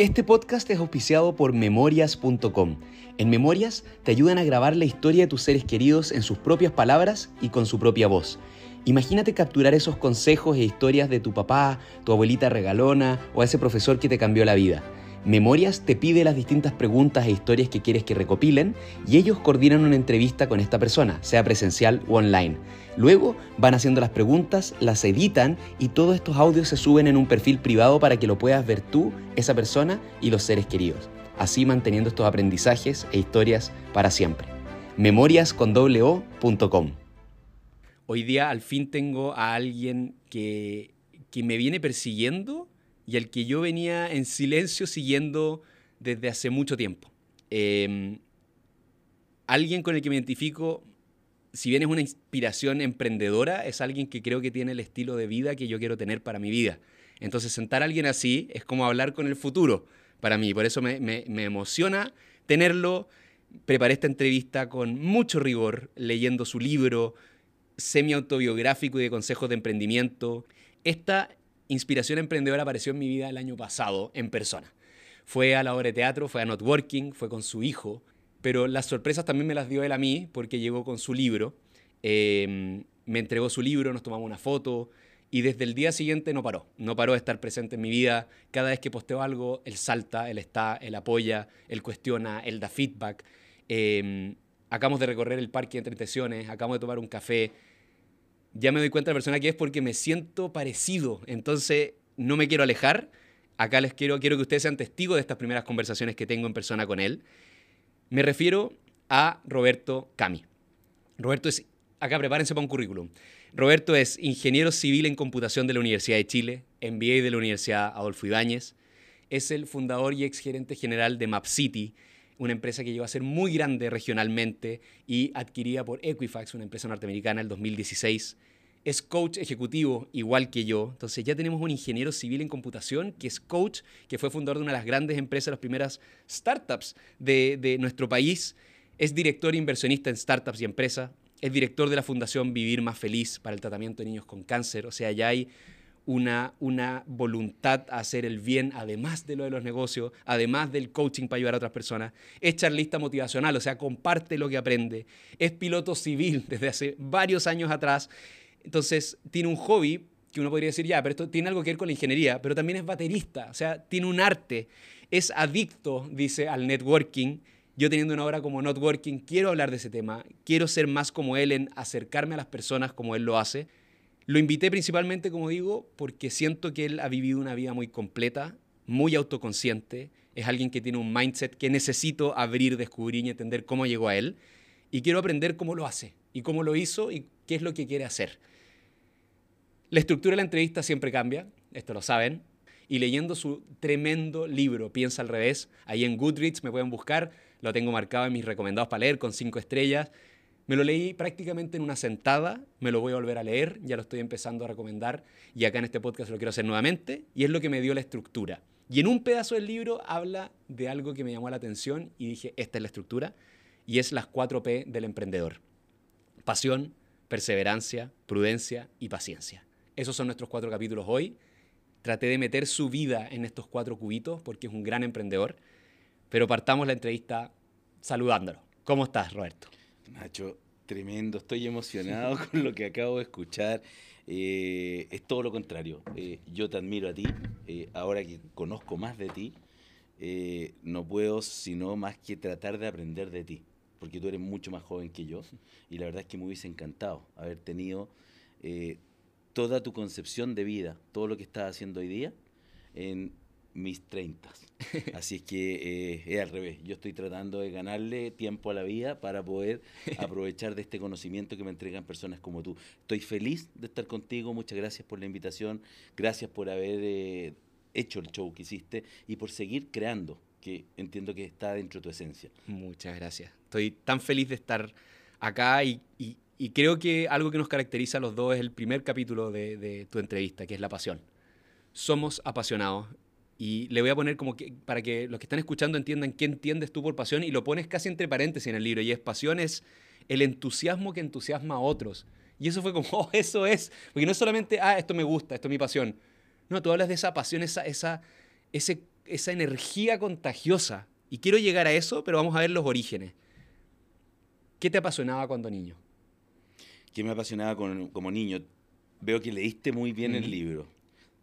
Este podcast es auspiciado por memorias.com. En Memorias te ayudan a grabar la historia de tus seres queridos en sus propias palabras y con su propia voz. Imagínate capturar esos consejos e historias de tu papá, tu abuelita regalona o ese profesor que te cambió la vida. Memorias te pide las distintas preguntas e historias que quieres que recopilen y ellos coordinan una entrevista con esta persona, sea presencial o online. Luego van haciendo las preguntas, las editan y todos estos audios se suben en un perfil privado para que lo puedas ver tú, esa persona y los seres queridos. Así manteniendo estos aprendizajes e historias para siempre. memoriascondoblo.com Hoy día al fin tengo a alguien que, que me viene persiguiendo y al que yo venía en silencio siguiendo desde hace mucho tiempo. Em, alguien con el que me identifico, si bien es una inspiración emprendedora, es alguien que creo que tiene el estilo de vida que yo quiero tener para mi vida. Entonces sentar a alguien así es como hablar con el futuro para mí. Por eso me, emociona tenerlo. Preparé esta entrevista con mucho rigor, leyendo su libro semi-autobiográfico y de consejos de emprendimiento. Esta inspiración emprendedora apareció en mi vida el año pasado en persona. Fue a la obra de teatro, fue a Networking, fue con su hijo, pero las sorpresas también me las dio él a mí porque llegó con su libro, em, me entregó su libro, nos tomamos una foto y desde el día siguiente no paró, no paró de estar presente en mi vida. Cada vez que posteo algo, él salta, él está, él apoya, él cuestiona, él da feedback. Em, acabamos de recorrer el parque de entretenciones, acabamos de tomar un café, ya me doy cuenta de la persona que es porque me siento parecido. Entonces, no me quiero alejar. Acá les quiero, quiero que ustedes sean testigos de estas primeras conversaciones que tengo en persona con él. Me refiero a Roberto Cami. Roberto es, acá prepárense para un currículum. Roberto es ingeniero civil en computación de la Universidad de Chile, MBA de la Universidad Adolfo Ibáñez. Es el fundador y exgerente general de MapCity, una empresa que llegó a ser muy grande regionalmente y adquirida por Equifax, una empresa norteamericana, en el 2016. Es coach ejecutivo igual que yo. Entonces ya tenemos un ingeniero civil en computación que es coach, que fue fundador de una de las grandes empresas, las primeras startups de, de nuestro país. Es director e inversionista en startups y empresas. Es director de la Fundación Vivir Más Feliz para el tratamiento de niños con cáncer. O sea, ya hay una, una voluntad a hacer el bien, además de lo de los negocios, además del coaching para ayudar a otras personas. Es charlista motivacional, o sea, comparte lo que aprende. Es piloto civil desde hace varios años atrás. Entonces, tiene un hobby que uno podría decir, ya, pero esto tiene algo que ver con la ingeniería, pero también es baterista, o sea, tiene un arte. Es adicto, dice, al networking. Yo teniendo una obra como Networking, quiero hablar de ese tema, quiero ser más como él en acercarme a las personas como él lo hace. Lo invité principalmente, como digo, porque siento que él ha vivido una vida muy completa, muy autoconsciente, es alguien que tiene un mindset que necesito abrir, descubrir y entender cómo llegó a él. Y quiero aprender cómo lo hace, y cómo lo hizo, y qué es lo que quiere hacer. La estructura de la entrevista siempre cambia, esto lo saben, y leyendo su tremendo libro, Piensa al revés, ahí en Goodreads me pueden buscar, lo tengo marcado en mis recomendados para leer con cinco estrellas, me lo leí prácticamente en una sentada, me lo voy a volver a leer, ya lo estoy empezando a recomendar y acá en este podcast lo quiero hacer nuevamente y es lo que me dio la estructura. Y en un pedazo del libro habla de algo que me llamó la atención y dije, esta es la estructura y es las 4P del emprendedor. Pasión, perseverancia, prudencia y paciencia. Esos son nuestros cuatro capítulos hoy. Traté de meter su vida en estos cuatro cubitos porque es un gran emprendedor, pero partamos la entrevista saludándolo. ¿Cómo estás, Roberto? Nacho, tremendo, estoy emocionado con lo que acabo de escuchar. Eh, es todo lo contrario. Eh, yo te admiro a ti, eh, ahora que conozco más de ti, no puedo sino más que tratar de aprender de ti, porque tú eres mucho más joven que yo y la verdad es que me hubiese encantado haber tenido toda tu concepción de vida, todo lo que estás haciendo hoy día, en mis 30. Así es que eh, es al revés. Yo estoy tratando de ganarle tiempo a la vida para poder aprovechar de este conocimiento que me entregan personas como tú. Estoy feliz de estar contigo. Muchas gracias por la invitación. Gracias por haber eh, hecho el show que hiciste y por seguir creando, que entiendo que está dentro de tu esencia. Muchas gracias. Estoy tan feliz de estar acá y, creo que algo que nos caracteriza a los dos es el primer capítulo de tu entrevista, que es la pasión. Somos apasionados y le voy a poner como que, para que los que están escuchando entiendan qué entiendes tú por pasión, y lo pones casi entre paréntesis en el libro, y es pasión es el entusiasmo que entusiasma a otros. Y eso fue como, oh, eso es, porque no es solamente, ah, esto me gusta, esto es mi pasión. No, tú hablas de esa pasión, esa, esa, ese esa energía contagiosa. Y quiero llegar a eso, pero vamos a ver los orígenes. ¿Qué te apasionaba cuando niño? ¿Qué me apasionaba con- como niño? Veo que leíste muy bien el libro.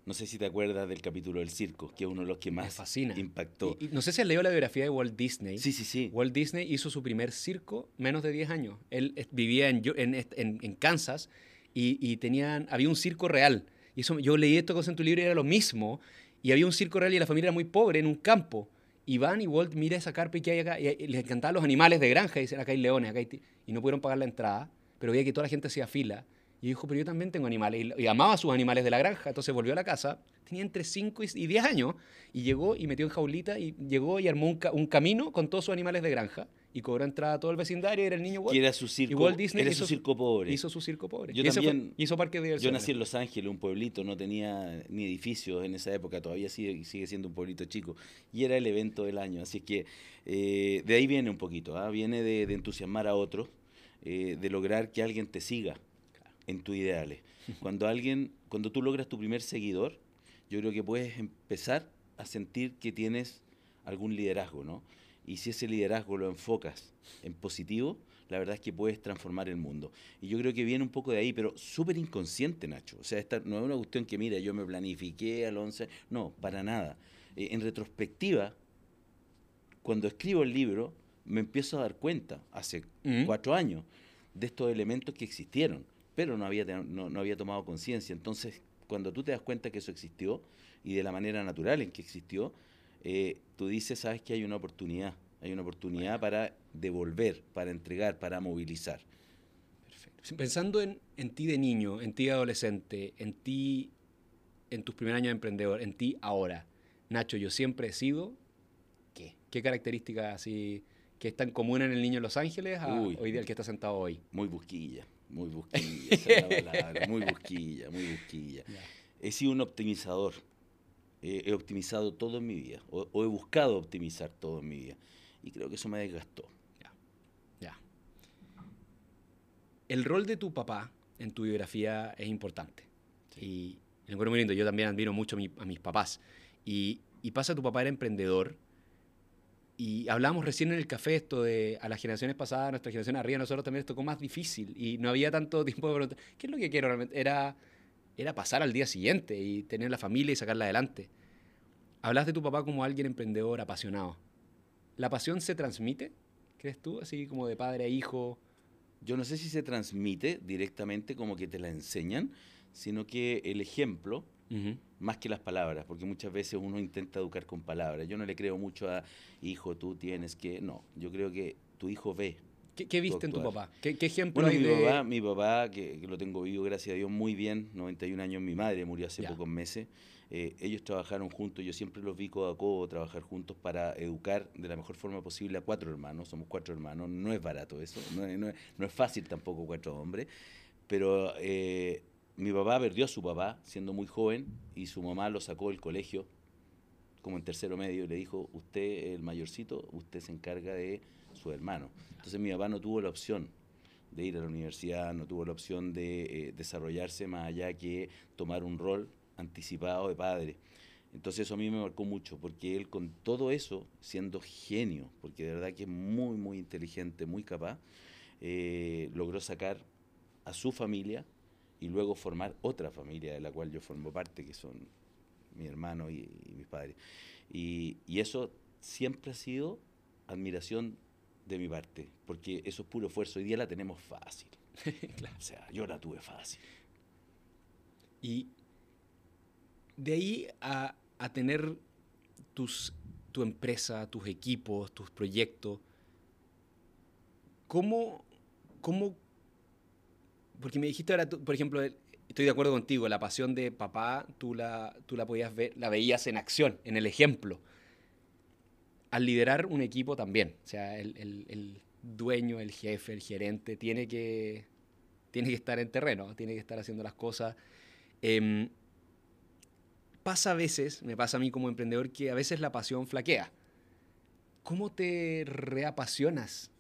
No sé si te acuerdas del capítulo del circo, que es uno de los que más fascina. impactó. Y- y no sé si has leído la biografía de Walt Disney. Sí, sí, sí. Walt Disney hizo su primer circo menos de 10 años. Él eh, vivía en, Yo- en, est- en- en Kansas y, y tenían, había un circo real. Y eso, yo leí esto cosa en tu libro y era lo mismo. Y había un circo real y la familia era muy pobre en un campo. Y van y Walt mira esa carpa y que hay acá. Y, les encantaban los animales de granja. Y dicen, acá hay leones, acá hay... ti-". Y no pudieron pagar la entrada. Pero veía que toda la gente hacía fila. Y dijo, pero yo también tengo animales. Y, y amaba a sus animales de la granja. Entonces volvió a la casa. Tenía entre 5 y y 10 años. Y llegó y metió en jaulita. Y llegó y armó un, ca- un camino con todos sus animales de granja. Y cobró entrada a todo el vecindario. Y era el niño Walt. Que era su circo, Walt Disney era hizo su circo pobre. Hizo su circo pobre. Yo y también- hizo parque de Yo nací en Los Ángeles, un pueblito, no tenía ni edificios en esa época, todavía sigue, sigue siendo un pueblito chico, y era el evento del año, así que eh, de ahí viene un poquito, ¿ah? viene de, de entusiasmar a otros, eh, de lograr que alguien te siga en tus ideales. Cuando alguien, cuando tú logras tu primer seguidor, yo creo que puedes empezar a sentir que tienes algún liderazgo, ¿no? Y si ese liderazgo lo enfocas en positivo, la verdad es que puedes transformar el mundo. Y yo creo que viene un poco de ahí, pero súper inconsciente, Nacho. O sea, esta no es una cuestión que, mira, yo me planifiqué al 11. No, para nada. Eh, en retrospectiva, cuando escribo el libro, me empiezo a dar cuenta, hace Mm. cuatro años, de estos elementos que existieron, pero no había, no, no había tomado conciencia. Entonces, cuando tú te das cuenta que eso existió y de la manera natural en que existió, eh, tú dices, sabes que hay una oportunidad, hay una oportunidad para devolver, para entregar, para movilizar. Perfecto. Pensando en, en ti de niño, en ti de adolescente, en ti en tus primeros años de emprendedor, en ti ahora, Nacho, yo siempre he sido, ¿qué? ¿Qué características así que es tan común en el niño en Los Ángeles a Uy. hoy día el que está sentado hoy? Muy busquilla, muy busquilla, esa es la palabra, muy busquilla, muy busquilla. He sido un optimizador. Eh, he optimizado todo en mi vida, o, o he buscado optimizar todo en mi vida. Y creo que eso me desgastó. Ya. El rol de tu papá en tu biografía es importante. Y lo encuentro muy lindo. Yo también admiro mucho a, mi- a mis papás. Y, y pasa, tu papá era emprendedor. Y hablábamos recién en el café esto de a las generaciones pasadas, a nuestra generación arriba, a nosotros también nos tocó más difícil. Y no había tanto tiempo de preguntar, ¿qué es lo que quiero realmente? Era, era pasar al día siguiente y tener la familia y sacarla adelante. Hablas de tu papá como alguien emprendedor, apasionado. ¿La pasión se transmite? ¿Crees tú? Así como de padre a hijo. Yo no sé si se transmite directamente como que te la enseñan, sino que el ejemplo, más que las palabras, porque muchas veces uno intenta educar con palabras. Yo no le creo mucho a, hijo, tú tienes que... No, yo creo que tu hijo ve. ¿Qué, qué viste en tu actuar. papá? ¿Qué, qué ejemplo Bueno, hay mi de...? papá, mi papá que, que lo tengo vivo, gracias a Dios, muy bien, 91 años, mi madre murió hace Ya. pocos meses. Eh, ellos trabajaron juntos, yo siempre los vi codo a codo trabajar juntos para educar de la mejor forma posible a cuatro hermanos, somos cuatro hermanos, no es barato eso, no es, no no es fácil tampoco cuatro hombres, pero eh, mi papá perdió a su papá siendo muy joven y su mamá lo sacó del colegio como en tercero medio y le dijo, usted el mayorcito, usted se encarga de su hermano. Entonces mi papá no tuvo la opción de ir a la universidad, no tuvo la opción de eh, desarrollarse más allá que tomar un rol anticipado de padre. Entonces eso a mí me marcó mucho, porque él con todo eso, siendo genio, porque de verdad que es muy, muy inteligente, muy capaz, eh, logró sacar a su familia y luego formar otra familia de la cual yo formo parte, que son mi hermano y, y mis padres. Y, y eso siempre ha sido admiración de mi parte, porque eso es puro esfuerzo. Hoy día la tenemos fácil. O sea, yo la tuve fácil. Y de ahí a, a tener tus, tu empresa, tus equipos, tus proyectos, ¿cómo, cómo, porque me dijiste ahora, por ejemplo, estoy de acuerdo contigo, la pasión de papá, tú la, tú la podías ver, la veías en acción, en el ejemplo. Al liderar un equipo también, o sea, el, el- dueño, el jefe, el gerente, tiene que, tiene que estar en terreno, tiene que estar haciendo las cosas. Em, pasa a veces, me pasa a mí como emprendedor, que a veces la pasión flaquea. ¿Cómo te reapasionas?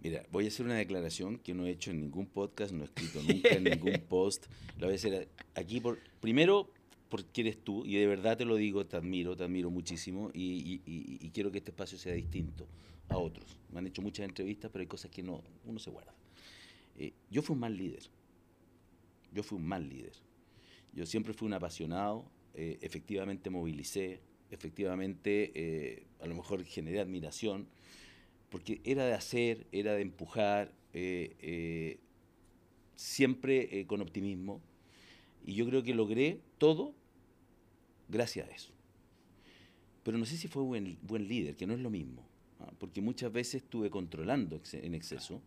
Mira, voy a hacer una declaración que no he hecho en ningún podcast, no he escrito nunca en ningún post. La voy a hacer aquí por. Primero, porque eres tú, y de verdad te lo digo, te admiro, te admiro muchísimo, y, quiero que este espacio sea distinto a otros. Me han hecho muchas entrevistas, pero hay cosas que no, uno se guarda. Eh, yo fui un mal líder. Yo fui un mal líder. Yo siempre fui un apasionado, eh, efectivamente movilicé, efectivamente eh, a lo mejor generé admiración, porque era de hacer, era de empujar, siempre con optimismo, y yo creo que logré todo gracias a eso. Pero no sé si fue buen, buen líder, que no es lo mismo, ¿ah? porque muchas veces estuve controlando en exceso.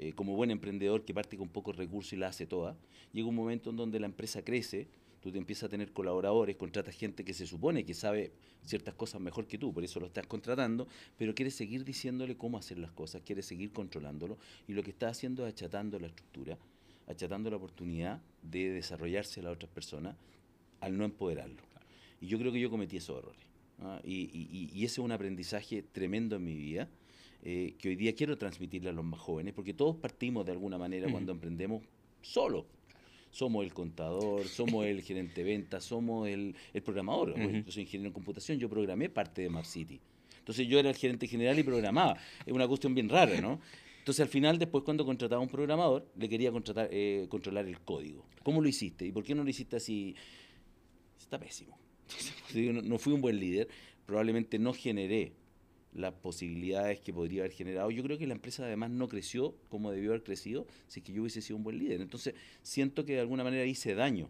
Eh, como buen emprendedor que parte con pocos recursos y la hace toda, llega un momento en donde la empresa crece, tú te empiezas a tener colaboradores, contratas gente que se supone que sabe ciertas cosas mejor que tú, por eso lo estás contratando, pero quieres seguir diciéndole cómo hacer las cosas, quieres seguir controlándolo, y lo que estás haciendo es achatando la estructura, achatando la oportunidad de desarrollarse a las otras personas al no empoderarlo. Y yo creo que yo cometí esos errores. ¿ah? Y, ese es un aprendizaje tremendo en mi vida, eh, que hoy día quiero transmitirle a los más jóvenes, porque todos partimos de alguna manera cuando emprendemos solo. Somos el contador, somos el gerente de ventas, somos el, programador. Yo soy ingeniero en computación, yo programé parte de Map City. Entonces yo era el gerente general y programaba. Es una cuestión bien rara, ¿no? Entonces al final, después cuando contrataba a un programador, le quería contratar, eh, controlar el código. ¿Cómo lo hiciste? ¿Y por qué no lo hiciste así? Está pésimo. no, fui un buen líder, probablemente no generé las posibilidades que podría haber generado. Yo creo que la empresa además no creció como debió haber crecido si es que yo hubiese sido un buen líder. Entonces siento que de alguna manera hice daño.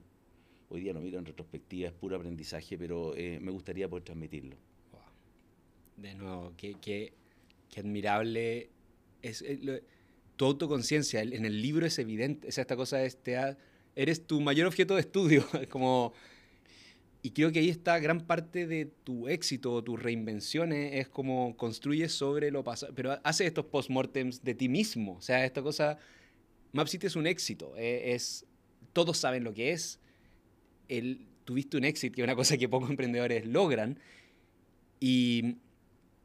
Hoy día lo miro en retrospectiva, es puro aprendizaje, pero eh, me gustaría poder transmitirlo. De nuevo, qué, qué admirable es, eh, tu autoconciencia. En el libro es evidente. esta cosa es, eres tu mayor objeto de estudio. como, y creo que ahí está gran parte de tu éxito, tus reinvenciones, es como construyes sobre lo pasado, pero haces estos postmortems de ti mismo. O sea, esta cosa, MapCity es un éxito, eh, es, todos saben lo que es, el, tuviste un éxito, que es una cosa que pocos emprendedores logran, y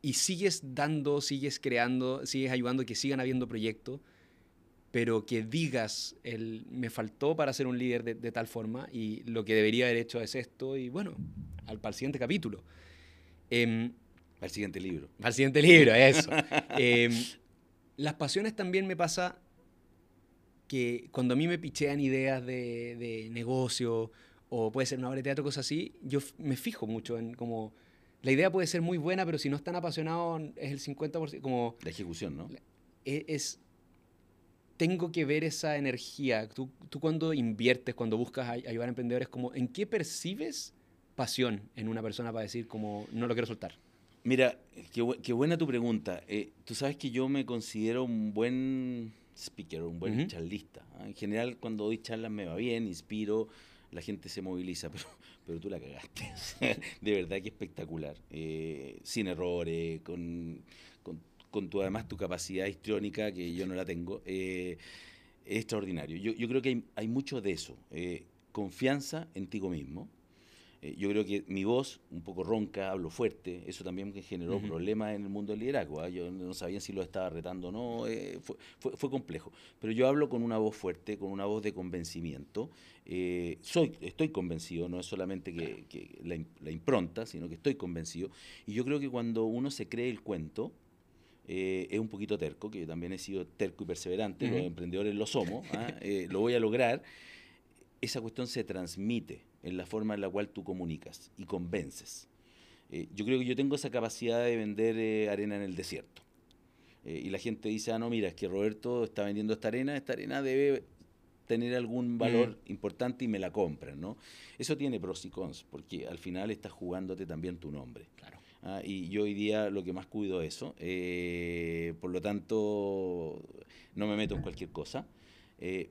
y sigues dando, sigues creando, sigues ayudando que sigan habiendo proyectos, pero que digas, el, me faltó para ser un líder de, tal forma y lo que debería haber hecho es esto y bueno, al, para el siguiente capítulo. Eh, al siguiente libro. Al siguiente libro, eso. Em, las pasiones también me pasa que cuando a mí me pichean ideas de, de negocio o puede ser una obra de teatro, cosas así, yo me fijo mucho en cómo la idea puede ser muy buena, pero si no están apasionados es el 50%. Como, la ejecución, ¿no? E, es, tengo que ver esa energía. Tú, tú cuando inviertes, cuando buscas ayudar a emprendedores, como, ¿en qué percibes pasión en una persona para decir como no lo quiero soltar? Mira, qué, buena tu pregunta. Eh, tú sabes que yo me considero un buen speaker, un buen charlista. ¿ah? En general, cuando doy charlas me va bien, inspiro, la gente se moviliza, pero, pero tú la cagaste. de verdad que espectacular. Eh, sin errores, con, con, tu, además tu capacidad histriónica, que yo no la tengo. Eh, es extraordinario. Yo, yo, creo que hay, hay mucho de eso. Eh, confianza en ti mismo. Eh, yo creo que mi voz, un poco ronca, hablo fuerte, eso también generó problemas en el mundo del liderazgo. ¿ah? Yo no sabía si lo estaba retando o no, eh, fue, complejo. Pero yo hablo con una voz fuerte, con una voz de convencimiento. Soy, estoy convencido, no es solamente que, la, impronta, sino que estoy convencido. Y yo creo que cuando uno se cree el cuento, es un poquito terco, que yo también he sido terco y perseverante, los emprendedores lo somos, ¿ah? lo voy a lograr. Esa cuestión se transmite en la forma en la cual tú comunicas y convences. Eh, yo creo que yo tengo esa capacidad de vender eh, arena en el desierto. Eh, y la gente dice, ah, no, mira, es que Roberto está vendiendo esta arena, esta arena debe tener algún valor importante y me la compran, ¿no? Eso tiene pros y cons, porque al final estás jugándote también tu nombre. Claro. Ah, y yo hoy día lo que más cuido es eso. por lo tanto, no me meto en cualquier cosa.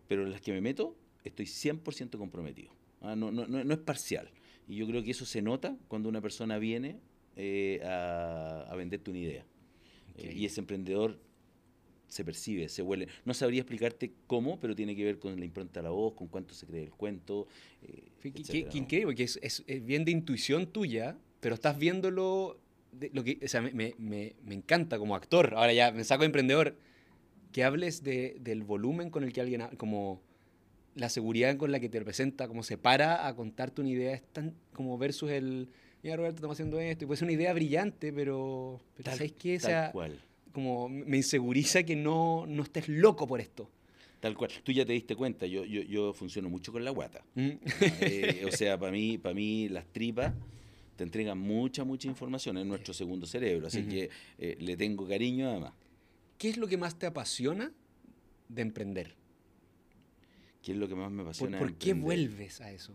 pero en las que me meto, estoy 100% comprometido. Ah, no, no, no, es parcial. Y yo creo que eso se nota cuando una persona viene eh, a, venderte una idea. Eh, y ese emprendedor se percibe, se huele. No sabría explicarte cómo, pero tiene que ver con la impronta de la voz, con cuánto se cree el cuento. Eh, qué, increíble, porque es, es, bien de intuición tuya, pero estás viéndolo. lo que, o sea, me, me, me, encanta como actor. Ahora ya me saco de emprendedor. Que hables de, del volumen con el que alguien. como la seguridad con la que te representa, como se para a contarte una idea, es tan como versus el, mira Roberto, estamos haciendo esto, y puede ser una idea brillante, pero, pero Tal- ¿sabes qué? O tal sea, cual. como me inseguriza que no, no estés loco por esto. Tal cual. Tú ya te diste cuenta, yo, yo, yo funciono mucho con la guata. Mm. Eh, o sea, para mí, para mí las tripas te entregan mucha, mucha información en nuestro segundo cerebro. Así que eh, le tengo cariño además. ¿Qué es lo que más te apasiona de emprender? ¿Qué es lo que más me ¿Por, apasiona? de por qué vuelves a eso?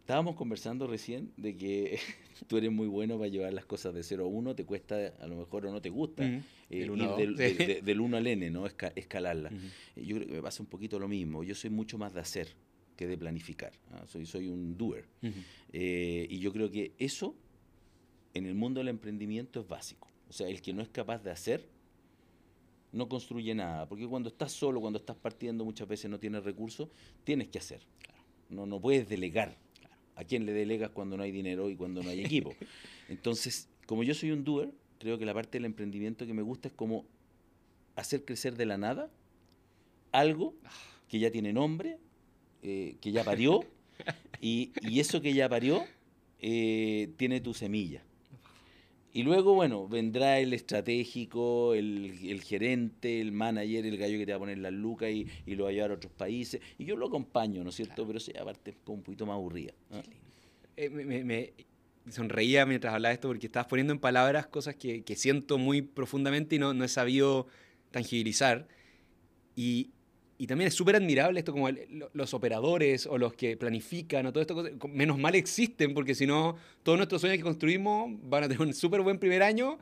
Estábamos conversando recién de que tú eres muy bueno para llevar las cosas de 0 a 1, te cuesta a lo mejor o no te gusta Mm. eh, ir dos, del, de- de- del 1 al N, ¿no? Esca- escalarla. Yo creo que me pasa un poquito lo mismo. Yo soy mucho más de hacer que de planificar. ¿ah? Soy, soy un doer. Ujú. Eh, y yo creo que eso en el mundo del emprendimiento es básico. O sea, el que no es capaz de hacer no construye nada. Porque cuando estás solo, cuando estás partiendo, muchas veces no tienes recursos, tienes que hacer. No, no puedes delegar. ¿A quién le delegas cuando no hay dinero y cuando no hay equipo? Entonces, como yo soy un doer, creo que la parte del emprendimiento que me gusta es como hacer crecer de la nada algo que ya tiene nombre, eh, que ya parió, y, y eso que ya parió eh, tiene tu semilla. Y luego, bueno, vendrá el estratégico, el, el gerente, el manager, el gallo que te va a poner las lucas y, y lo va a llevar a otros países. Y yo lo acompaño, ¿no es cierto? Pero esa parte es como un poquito más aburrida. Eh, me, sonreía mientras hablaba esto porque estabas poniendo en palabras cosas que, que siento muy profundamente y no, no he sabido tangibilizar. Y, y también es súper admirable esto como el- lo- los operadores o los que planifican o todo esto. Menos mal existen porque si no, todos nuestros sueños que construimos van a tener un súper buen primer año.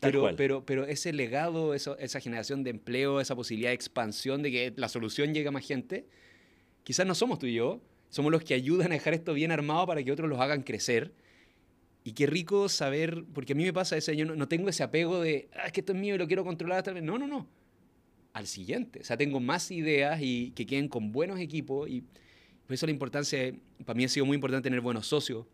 Pero, pero, pero ese legado, eso- esa generación de empleo, esa posibilidad de expansión, de que la solución llegue a más gente, quizás no somos tú y yo, somos los que ayudan a dejar esto bien armado para que otros los hagan crecer. Y qué rico saber, porque a mí me pasa ese, yo no, no tengo ese apego de, ah, es que esto es mío y lo quiero controlar hasta. No, no, no. Al siguiente. O sea, tengo más ideas y que queden con buenos equipos y por eso la importancia, para mí ha sido muy importante tener buenos socios,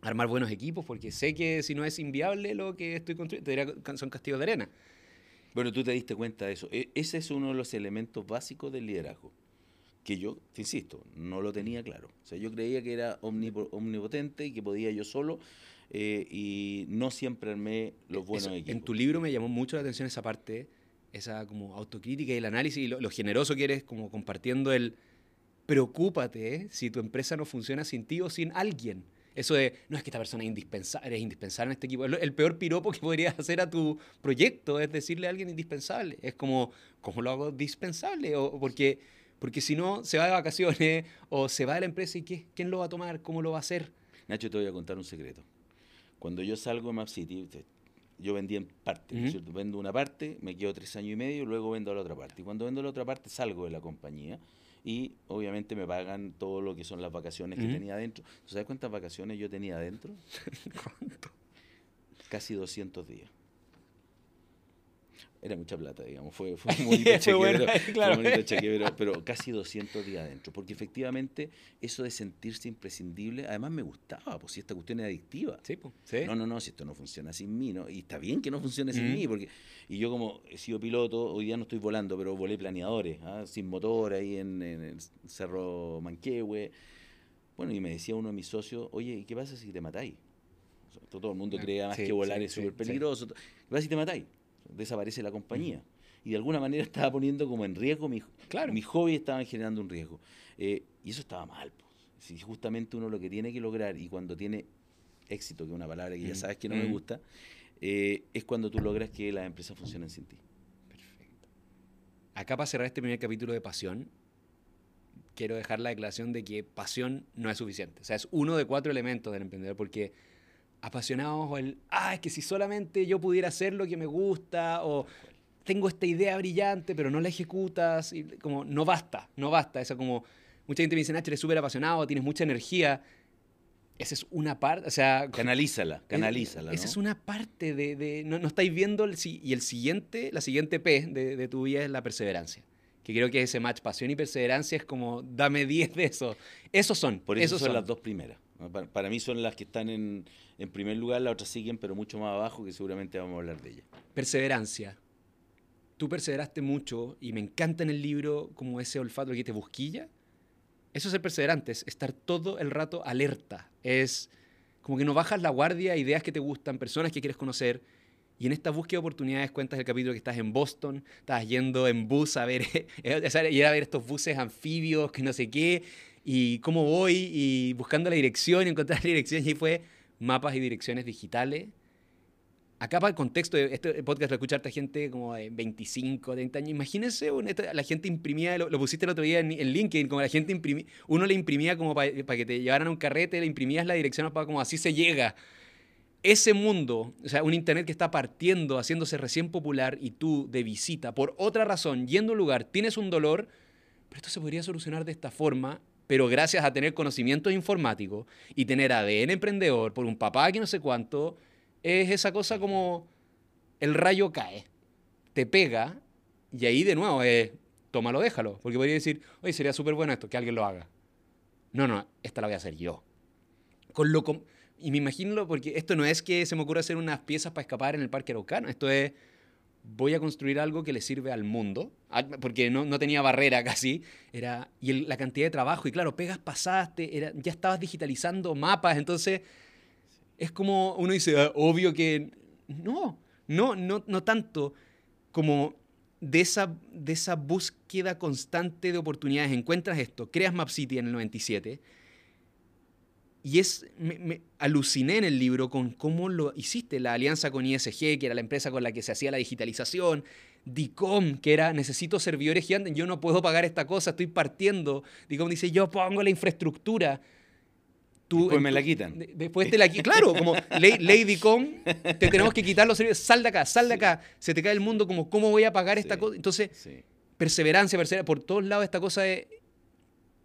armar buenos equipos, porque sé que si no es inviable lo que estoy construyendo, son castillos de arena. Bueno, tú te diste cuenta de eso. E- ese es uno de los elementos básicos del liderazgo. Que yo, te insisto, no lo tenía claro. O sea, yo creía que era omnipo- omnipotente y que podía yo solo eh, y no siempre armé los buenos Eso, equipos. En tu libro me llamó mucho la atención esa parte, esa como autocrítica y el análisis y lo, lo generoso que eres como compartiendo el preocúpate ¿eh? si tu empresa no funciona sin ti o sin alguien. Eso de, no es que esta persona es indispensable, eres indispensable en este equipo. Es El peor piropo que podrías hacer a tu proyecto es decirle a alguien indispensable. Es como, ¿cómo lo hago dispensable? O, porque, porque si no, se va de vacaciones o se va de la empresa y ¿qué? ¿quién lo va a tomar? ¿Cómo lo va a hacer? Nacho, te voy a contar un secreto. Cuando yo salgo de Map City, yo vendí en parte, ¿no es Ujú. cierto? Vendo una parte, me quedo tres años y medio, luego vendo la otra parte. Y cuando vendo la otra parte, salgo de la compañía y obviamente me pagan todo lo que son las vacaciones que tenía adentro. ¿Tú sabes cuántas vacaciones yo tenía adentro? ¿Cuánto? Casi 200 días. Era mucha plata, digamos. Fue, fue un bonito cheque, bueno, claro. pero, pero casi 200 días adentro. Porque efectivamente eso de sentirse imprescindible, además me gustaba, pues si esta cuestión es adictiva. Sí, po, sí. No, no, no, si esto no funciona sin mí, ¿no? Y está bien que no funcione sin Mm. mí, porque y yo como he sido piloto, hoy día no estoy volando, pero volé planeadores, ¿ah? sin motor ahí en, en el Cerro Manquehue. Bueno, y me decía uno de mis socios, oye, ¿y qué pasa si te matáis? Todo el mundo Ah, cree además sí, que volar sí, es súper sí. peligroso. ¿Qué pasa si te matáis? Desaparece la compañía. Y de alguna manera estaba poniendo como en riesgo mi, Claro. mi hobby, estaban generando un riesgo. Eh, y eso estaba mal. Pues. Si justamente uno lo que tiene que lograr y cuando tiene éxito, que es una palabra que ya Mm, sabes que no me mm. gusta, eh, es cuando tú logras que las empresas funcionen sin ti. Perfecto. Acá para cerrar este primer capítulo de Pasión, quiero dejar la declaración de que pasión no es suficiente. O sea, es uno de cuatro elementos del emprendedor porque apasionados o el, ah, es que si solamente yo pudiera hacer lo que me gusta o tengo esta idea brillante pero no la ejecutas, y como no basta, no basta. Esa como, mucha gente me dice, Nacho, eres súper apasionado, tienes mucha energía. Esa es una parte, o sea, Canalízala, canalízala. esa ¿no? es una parte de... de- no, no estáis viendo el, y el siguiente, la siguiente P de, de tu vida es la perseverancia. Que creo que ese match pasión y perseverancia es como, dame 10 de eso. Esos son. Por eso esos son, las dos primeras. Para, mí son las que están en, primer lugar, las otras siguen, pero mucho más abajo, que seguramente vamos a hablar de ellas. Perseverancia. tú perseveraste mucho y me encanta en el libro como ese olfato que te busquilla. Eso es ser perseverante, es estar todo el rato alerta. Es como que no bajas la guardia, ideas que te gustan, personas que quieres conocer. Y en esta búsqueda de oportunidades cuentas el capítulo que estás en Boston, estás yendo en bus a ver, ir a ver estos buses anfibios, que no sé qué, y cómo voy, y buscando la dirección, encontrar la dirección, y fue mapas y direcciones digitales acá para el contexto este podcast lo escucha gente como de 25, 30 años. Imagínense, la gente imprimía, lo, pusiste el otro día en, LinkedIn, como la gente imprimía, uno le imprimía como para que te llevaran a un carrete, le imprimías la dirección para como así se llega. Ese mundo, o sea, un internet que está partiendo, haciéndose recién popular y tú de visita, por otra razón, yendo a un lugar, tienes un dolor, pero esto se podría solucionar de esta forma pero gracias a tener conocimientos informáticos y tener ADN emprendedor por un papá que no sé cuánto, es esa cosa como el rayo cae, te pega y ahí de nuevo es tómalo, déjalo. Porque podría decir, oye, sería súper bueno esto, que alguien lo haga. No, no, esta la voy a hacer yo. Con lo y me imagino, porque esto no es que se me ocurra hacer unas piezas para escapar en el Parque Araucano, esto es, voy a construir algo que le sirve al mundo, porque no, no tenía barrera casi, era, y la cantidad de trabajo, y claro, pegas pasaste, era, ya estabas digitalizando mapas, entonces es como uno dice, ah, obvio que no, no, no, no tanto como de esa, de esa búsqueda constante de oportunidades. Encuentras esto, creas MapCity en el 97 y es, me, aluciné en el libro con cómo lo hiciste, la alianza con ISG, que era la empresa con la que se hacía la digitalización, DICOM, que era necesito servidores gigantes, yo no puedo pagar esta cosa, estoy partiendo. DICOM dice, yo pongo la infraestructura después me la quitan. después te la quitan. Claro, como Lady Com, te tenemos que quitar los servicios. Sal de acá, sal de acá. Se te cae el mundo como, ¿cómo voy a pagar esta cosa? Entonces, perseverancia, perseverancia. Por todos lados esta cosa es...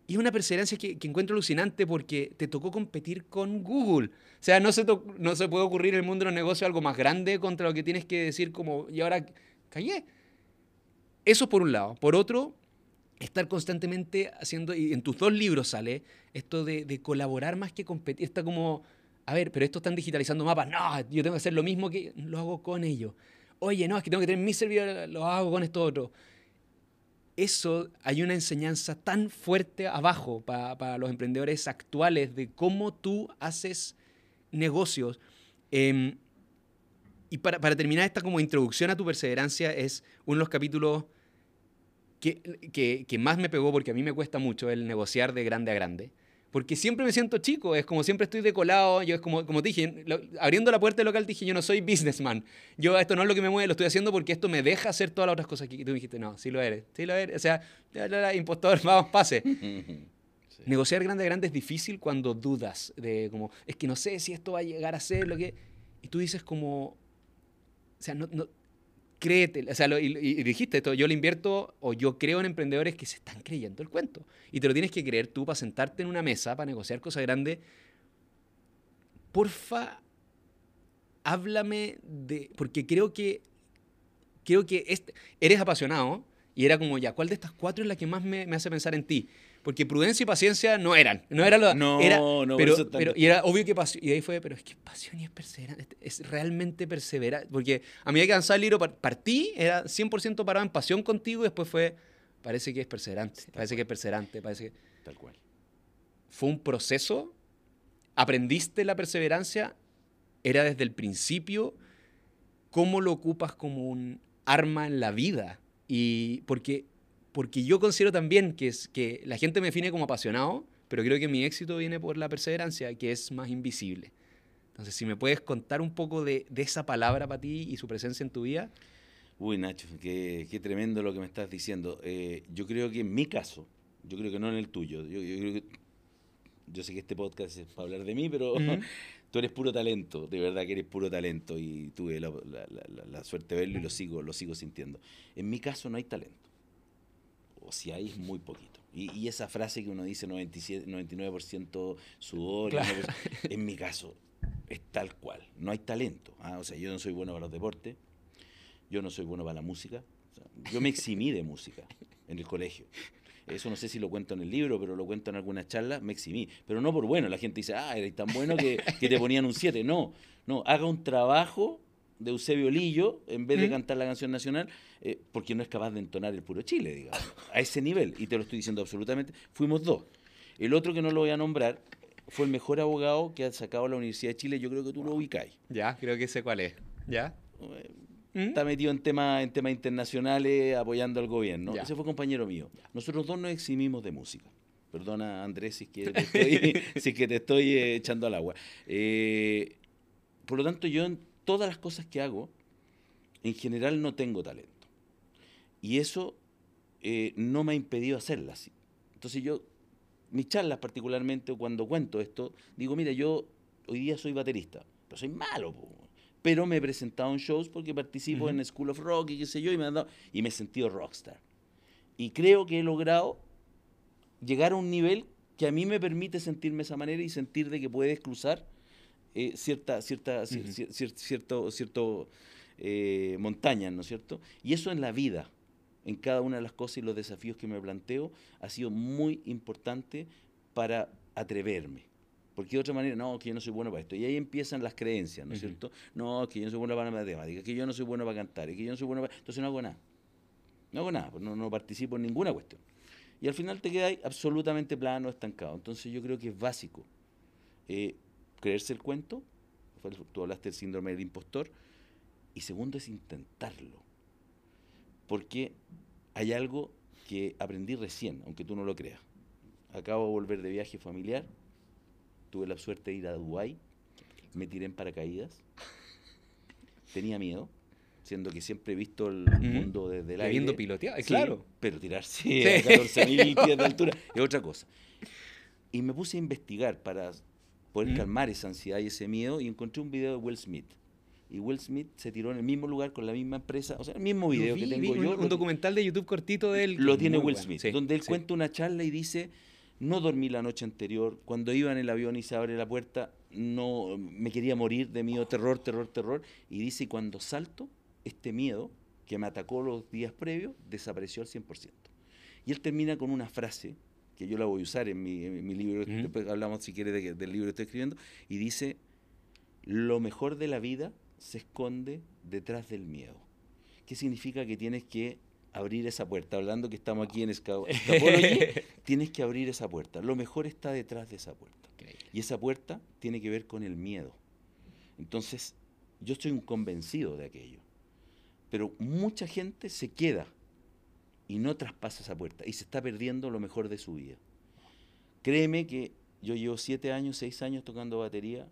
Y es una perseverancia que, encuentro alucinante porque te tocó competir con Google. O sea, no se, no se puede ocurrir en el mundo de los negocios algo más grande contra lo que tienes que decir como, y ahora callé. Eso por un lado. Por otro, estar constantemente haciendo, y en tus dos libros sale esto de, colaborar más que competir, está como, a ver, pero esto están digitalizando mapas, no, yo tengo que hacer lo mismo que lo hago con ellos. Oye, no, es que tengo que tener mi servidor, lo hago con esto otro. Eso, hay una enseñanza tan fuerte abajo para, los emprendedores actuales de cómo tú haces negocios. Em, y para, para terminar esta como introducción a tu perseverancia es uno de los capítulos que, que, más me pegó, porque a mí me cuesta mucho el negociar de grande a grande, porque siempre me siento chico, es como siempre estoy decolado, yo es como, como dije, abriendo la puerta del local dije, yo no soy businessman, yo esto no es lo que me mueve, lo estoy haciendo porque esto me deja hacer todas las otras cosas que tú me dijiste, no, sí lo eres, sí lo eres, o sea, ya, impostor, vamos, pase. Negociar grande a grande es difícil cuando dudas de como, es que no sé si esto va a llegar a ser lo que... Y tú dices como, o sea, no, no, créete, o sea, y, dijiste esto, yo le invierto o yo creo en emprendedores que se están creyendo el cuento. Y te lo tienes que creer tú para sentarte en una mesa, para negociar cosas grandes. Porfa, háblame de, porque creo que, creo que este, eres apasionado y era como, ya, ¿cuál de estas cuatro es la que más me, me hace pensar en ti? Porque prudencia y paciencia no eran. No era lo. No, era, no, pero, pero, Y era obvio que pasión. Y ahí fue, pero es que pasión y es perseverante. Es realmente perseverar. Porque a medida que avanzaba el libro, partí, era 100% parado en pasión contigo y después fue. Parece que es perseverante. parece que es perseverante. Parece que. Tal cual. Fue un proceso. Aprendiste la perseverancia. Era desde el principio. ¿Cómo lo ocupas como un arma en la vida? Y porque porque yo considero también que, es, que la gente me define como apasionado, pero creo que mi éxito viene por la perseverancia, que es más invisible. Entonces, si me puedes contar un poco de, esa palabra para ti y su presencia en tu vida. Uy, Nacho, qué, tremendo lo que me estás diciendo. Eh, yo creo que en mi caso, yo creo que no en el tuyo, yo, sé que este podcast es para hablar de mí, pero tú eres puro talento, de verdad que eres puro talento y tuve la, la, suerte de verlo y lo sigo, lo sigo sintiendo. En mi caso no hay talento si hay, es muy poquito. Y, esa frase que uno dice 97, 99% sudor, en mi caso, es tal cual. No hay talento. ¿ah? O sea, yo no soy bueno para los deportes, yo no soy bueno para la música. yo me eximí de música en el colegio. Eso no sé si lo cuento en el libro, pero lo cuento en alguna charla, me eximí. Pero no por bueno, la gente dice, ah, eres tan bueno que, que te ponían un 7. No, no, haga un trabajo de Eusebio Lillo en vez de ¿Mm? cantar la canción nacional, eh, porque no es capaz de entonar el puro Chile, digamos. A ese nivel, y te lo estoy diciendo absolutamente, fuimos dos. El otro que no lo voy a nombrar fue el mejor abogado que ha sacado la Universidad de Chile, yo creo que tú lo ubicáis. Ya, creo que sé cuál es. ¿Ya? Eh, ¿Mm? Está metido en temas en temas internacionales apoyando al gobierno. Ya. Ese fue compañero mío. Nosotros dos nos eximimos de música. Perdona, Andrés, si es que te estoy, si es que te estoy eh, echando al agua. Eh, por lo tanto, yo en todas las cosas que hago, en general no tengo talento. Y eso eh, no me ha impedido hacerlas. Entonces yo, mis charlas particularmente, cuando cuento esto, digo, mira, yo hoy día soy baterista, pero soy malo, po. pero me he presentado en shows porque participo Ujú. en School of Rock y qué sé yo, y me, han dado, y me he sentido rockstar. Y creo que he logrado llegar a un nivel que a mí me permite sentirme de esa manera y sentir de que puedes cruzar eh, cierta, cierta, cier- cier- cierto, cierto eh, montañas, ¿no es cierto? Y eso en la vida, en cada una de las cosas y los desafíos que me planteo, ha sido muy importante para atreverme. Porque de otra manera, no, que yo no soy bueno para esto. Y ahí empiezan las creencias, ¿no es cierto? No, que yo no soy bueno para la matemática, que yo no soy bueno para cantar, que yo no soy bueno para... Entonces no hago nada. No hago nada, pues no, no participo en ninguna cuestión. Y al final te quedas absolutamente plano, estancado. Entonces yo creo que es básico eh, creerse el cuento. Tú hablaste del síndrome del impostor. Y segundo es intentarlo. Porque hay algo que aprendí recién, aunque tú no lo creas. Acabo de volver de viaje familiar. Tuve la suerte de ir a Dubái. Me tiré en paracaídas. Tenía miedo, siendo que siempre he visto el mundo desde el aire. Eh, Sí, claro. Pero tirarse Sí. a 14.000 pies de altura es otra cosa. Y me puse a investigar para poder Mm. calmar esa ansiedad y ese miedo y encontré un video de Will Smith. Y Will Smith se tiró en el mismo lugar con la misma empresa, o sea, el mismo video vi, que vi tengo un, yo. un lo- documental de YouTube cortito de él. lo tiene Will bueno. Smith, Sí, donde él sí. cuenta una charla y dice, no dormí la noche anterior, cuando iba en el avión y se abre la puerta, no me quería morir de miedo, terror, terror, terror, y dice, cuando salto, este miedo que me atacó los días previos, desapareció al 100%. Y él termina con una frase, que yo la voy a usar en mi, en mi libro, después hablamos si quieres de- del libro que estoy escribiendo, y dice, lo mejor de la vida se esconde detrás del miedo. ¿Qué significa que tienes que abrir esa puerta? Hablando que estamos aquí en Esca- Escapology, tienes que abrir esa puerta. Lo mejor está detrás de esa puerta. Increíble. Y esa puerta tiene que ver con el miedo. Entonces, yo estoy un convencido de aquello. Pero mucha gente se queda y no traspasa esa puerta y se está perdiendo lo mejor de su vida. Créeme que yo llevo siete años, seis años tocando batería,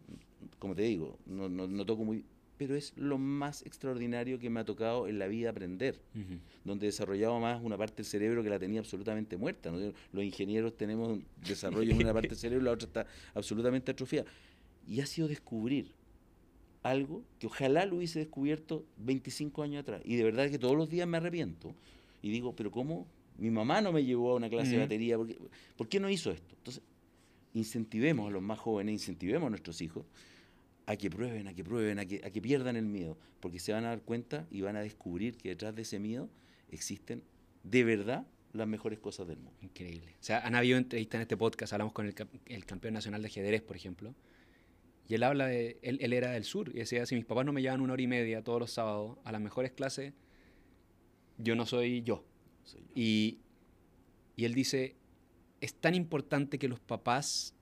como te digo, no, no- no toco muy... Pero es lo más extraordinario que me ha tocado en la vida aprender donde desarrollaba más una parte del cerebro que la tenía absolutamente muerta. ¿no? Los ingenieros tenemos un desarrollo en una parte del cerebro y la otra está absolutamente atrofiada. Y ha sido descubrir algo que ojalá lo hubiese descubierto 25 años atrás. Y de verdad que todos los días me arrepiento. Y digo, pero ¿cómo? Mi mamá no me llevó a una clase de batería. ¿Por qué, ¿Por qué no hizo esto? Entonces, incentivemos a los más jóvenes, incentivemos a nuestros hijos a que prueben, a que prueben, a que, a que pierdan el miedo, porque se van a dar cuenta y van a descubrir que detrás de ese miedo existen de verdad las mejores cosas del mundo. Increíble. O sea, han habido entrevistas en este podcast, hablamos con el, el campeón nacional de ajedrez, por ejemplo, y él habla de, él, él era del sur, y decía, si mis papás no me llevan una hora y media todos los sábados a las mejores clases, yo no soy yo. Soy yo. Y, y él dice, es tan importante que los papás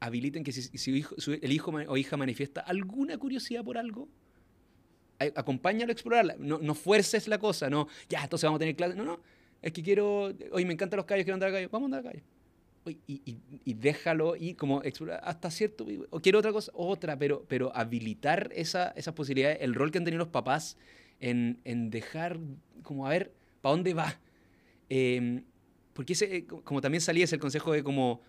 habiliten que si, si su hijo- su- el hijo o hija manifiesta alguna curiosidad por algo, a- acompáñalo a explorarla. No, no fuerces la cosa, no, ya, entonces vamos a tener clase. No, no, es que quiero, hoy me encantan los callos, quiero andar a caballo, vamos a andar a caballo. Oye, Y, y- y déjalo y como explorar hasta cierto, o quiero otra cosa, otra, pero, pero habilitar esa, esas posibilidades, el rol que han tenido los papás en, en dejar, como a ver, ¿para dónde va? Eh, porque ese, eh, co- como también salía ese el consejo de como,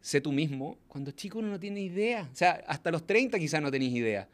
sé tú mismo, cuando chico uno no tiene idea, o sea, hasta los 30 quizás no tenéis idea.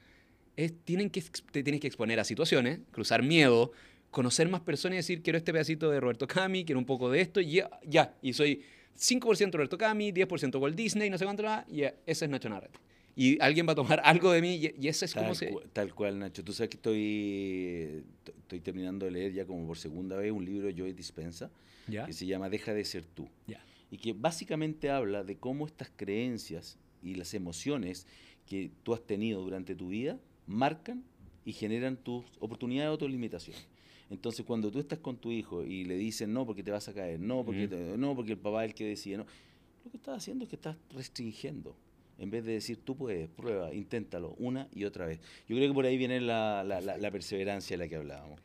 Es, tienen que, te tienes que exponer a situaciones, cruzar miedo, conocer más personas y decir, quiero este pedacito de Roberto Cami, quiero un poco de esto, y ya, ya, y soy 5% Roberto Cami, 10% Walt Disney, no sé cuánto más, y ya, ese es Nacho Narrete. Y alguien va a tomar algo de mí, y, y ese es como Tal, se... cua- tal cual, Nacho. Tú sabes que estoy, estoy terminando de leer ya como por segunda vez un libro de Joy Dispensa ¿Ya? que se llama Deja de ser tú. Ya. y que básicamente habla de cómo estas creencias y las emociones que tú has tenido durante tu vida marcan y generan tus oportunidades o tus limitaciones. Entonces, cuando tú estás con tu hijo y le dices no porque te vas a caer, no porque, no porque el papá es el que decide, no, lo que estás haciendo es que estás restringiendo. En vez de decir, tú puedes, prueba, inténtalo una y otra vez. Yo creo que por ahí viene la, la perseverancia de la que hablábamos.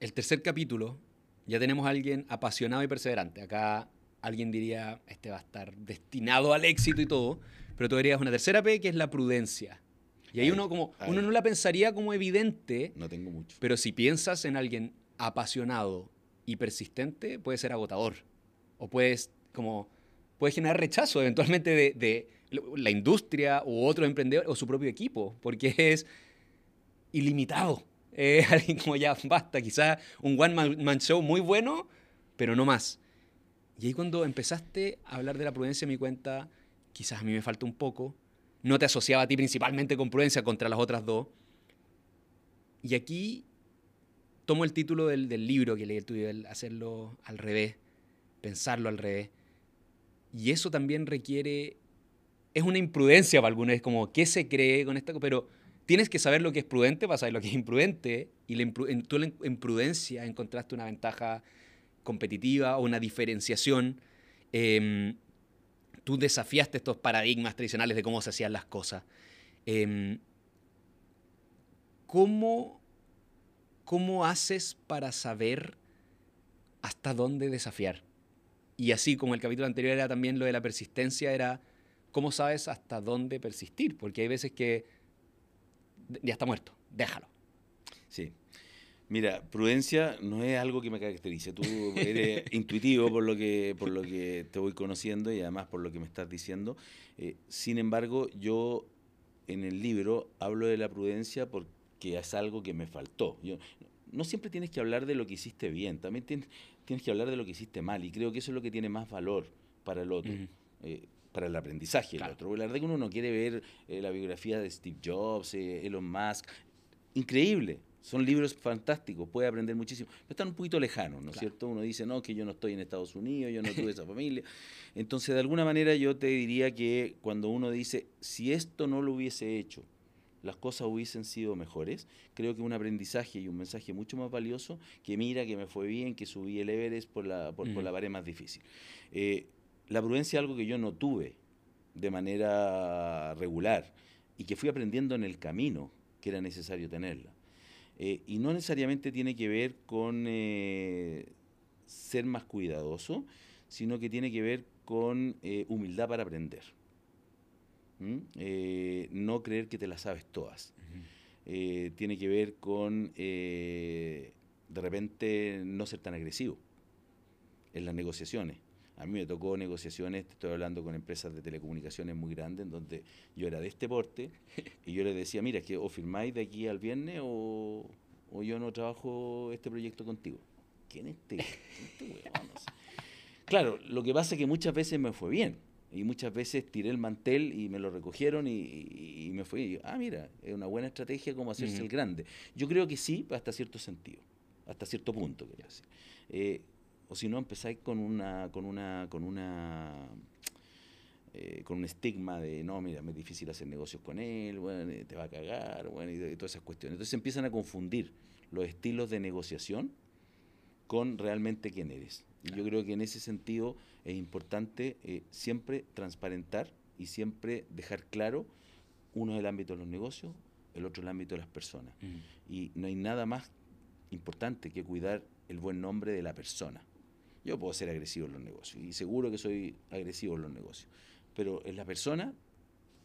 El tercer capítulo, ya tenemos a alguien apasionado y perseverante. Acá alguien diría, este va a estar destinado al éxito y todo, pero tú dirías una tercera P que es la prudencia. Y ahí uno como uno no la pensaría como evidente. No tengo mucho. Pero si piensas en alguien apasionado y persistente, puede ser agotador. O puedes como puede generar rechazo eventualmente de, la industria u otro emprendedor o su propio equipo, porque es ilimitado. Es alguien como ya basta, quizás un one man show muy bueno, pero no más. Y ahí cuando empezaste a hablar de la prudencia me di cuenta, quizás a mí me falta un poco, no te asociaba a ti principalmente con prudencia contra las otras dos. Y aquí tomo el título del, libro que leí el tuyo, el hacerlo al revés, pensarlo al revés. Y eso también requiere, es una imprudencia para algunos, es como, ¿qué se cree con esto? Pero tienes que saber lo que es prudente para saber lo que es imprudente. Y la en, tú en imprudencia encontraste una ventaja competitiva o una diferenciación. Em, tú desafiaste estos paradigmas tradicionales de cómo se hacían las cosas. Em, ¿cómo, ¿Cómo haces para saber hasta dónde desafiar? Y así como el capítulo anterior era también lo de la persistencia, era cómo sabes hasta dónde persistir, porque hay veces que ya está muerto, déjalo. Sí. Mira, prudencia no es algo que me caracterice. Tú eres intuitivo por lo que por lo que te voy conociendo y además por lo que me estás diciendo. Eh, sin embargo, yo en el libro hablo de la prudencia porque es algo que me faltó. Yo, no siempre tienes que hablar de lo que hiciste bien, también tienes, que hablar de lo que hiciste mal y creo que eso es lo que tiene más valor para el otro. Eh, para el aprendizaje del otro. La verdad que uno no quiere ver eh, la biografía de Steve Jobs, Elon Musk. Increíble, son libros fantásticos, puede aprender muchísimo, pero están un poquito lejanos, ¿no es cierto? Uno dice, no, que yo no estoy en Estados Unidos, yo no tuve esa familia. Entonces, de alguna manera yo te diría que cuando uno dice, si esto no lo hubiese hecho, las cosas hubiesen sido mejores, creo que un aprendizaje y un mensaje mucho más valioso que mira que me fue bien, que subí el Everest por la, por, la pared más difícil. Eh, la prudencia es algo que yo no tuve de manera regular y que fui aprendiendo en el camino que era necesario tenerla. Eh, y no necesariamente tiene que ver con eh, ser más cuidadoso, sino que tiene que ver con eh, humildad para aprender. no creer que te las sabes todas. tiene que ver con de repente no ser tan agresivo en las negociaciones. A mí me tocó negociaciones, estoy hablando con empresas de telecomunicaciones muy grandes, en donde yo era de este porte y yo les decía, mira, es que o firmáis de aquí al viernes o, yo no trabajo este proyecto contigo. ¿Quién es este? este claro, lo que pasa es que muchas veces me fue bien y muchas veces tiré el mantel y me lo recogieron y, me fui. ah, mira, es una buena estrategia como hacerse el grande. Yo creo que sí, hasta cierto sentido, hasta cierto punto, quería decir. Eh, o si no empezáis con una, con una, con una eh, con un estigma de no, mira, es difícil hacer negocios con él, bueno, te va a cagar, bueno, y, todas esas cuestiones. Entonces empiezan a confundir los estilos de negociación con realmente quién eres. Y yo creo que en ese sentido es importante eh, siempre transparentar y siempre dejar claro uno es el ámbito de los negocios, el otro el ámbito de las personas. Y no hay nada más importante que cuidar el buen nombre de la persona. Yo puedo ser agresivo en los negocios y seguro que soy agresivo en los negocios, pero en la persona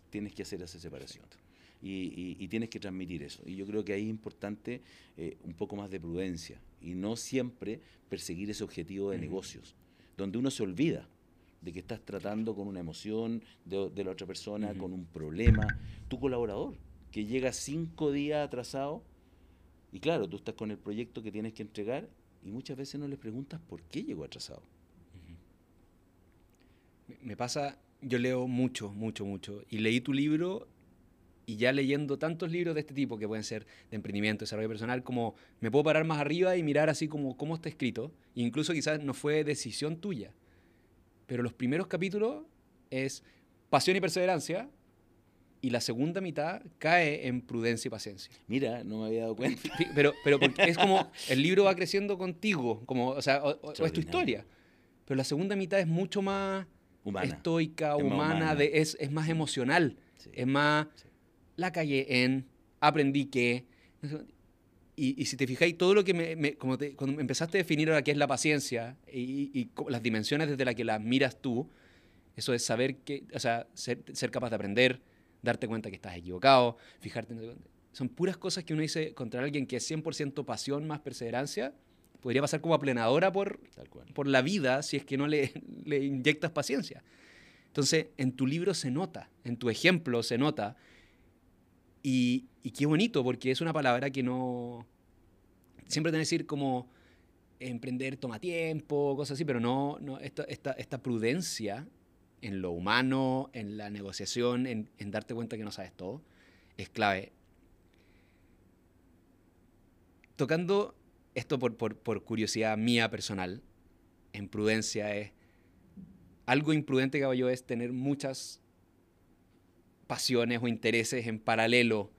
tienes que hacer esa separación y, tienes que transmitir eso. Y yo creo que ahí es importante eh, un poco más de prudencia y no siempre perseguir ese objetivo de negocios, donde uno se olvida de que estás tratando con una emoción de, la otra persona, con un problema. Tu colaborador, que llega cinco días atrasado, y claro, tú estás con el proyecto que tienes que entregar y muchas veces no le preguntas por qué llegó atrasado. Me pasa, yo leo mucho, mucho, mucho. Y leí tu libro y ya leyendo tantos libros de este tipo, que pueden ser de emprendimiento, desarrollo personal, como me puedo parar más arriba y mirar así como cómo está escrito. Incluso quizás no fue decisión tuya. Pero los primeros capítulos es pasión y perseverancia. Y la segunda mitad cae en prudencia y paciencia. Mira, no me había dado cuenta. Pero, pero porque es como el libro va creciendo contigo, como, o sea, o- o- es tu historia. Pero la segunda mitad es mucho más Humana. estoica, Es más humana, humana. de- es, es más emocional. Sí. Es más, Sí. la calle en, aprendí que. Y, y si te fijáis, todo lo que me, me- como te- cuando empezaste a definir ahora qué es la paciencia y, y las dimensiones desde las que las miras tú, eso es saber que, o sea, ser, ser capaz de aprender, darte cuenta que estás equivocado, fijarte en... Son puras cosas que uno dice contra alguien que es 100% pasión más perseverancia, podría pasar como aplenadora por, Tal cual. por la vida si es que no le, le inyectas paciencia. Entonces, en tu libro se nota, en tu ejemplo se nota. Y, y qué bonito, porque es una palabra que no... Siempre te van a decir como emprender toma tiempo, cosas así, pero no, no esta, esta, esta prudencia en lo humano, en la negociación, en, darte cuenta que no sabes todo, es clave. Tocando esto por, curiosidad mía personal, en prudencia es... Algo imprudente que yo es tener muchas pasiones o intereses en paralelo.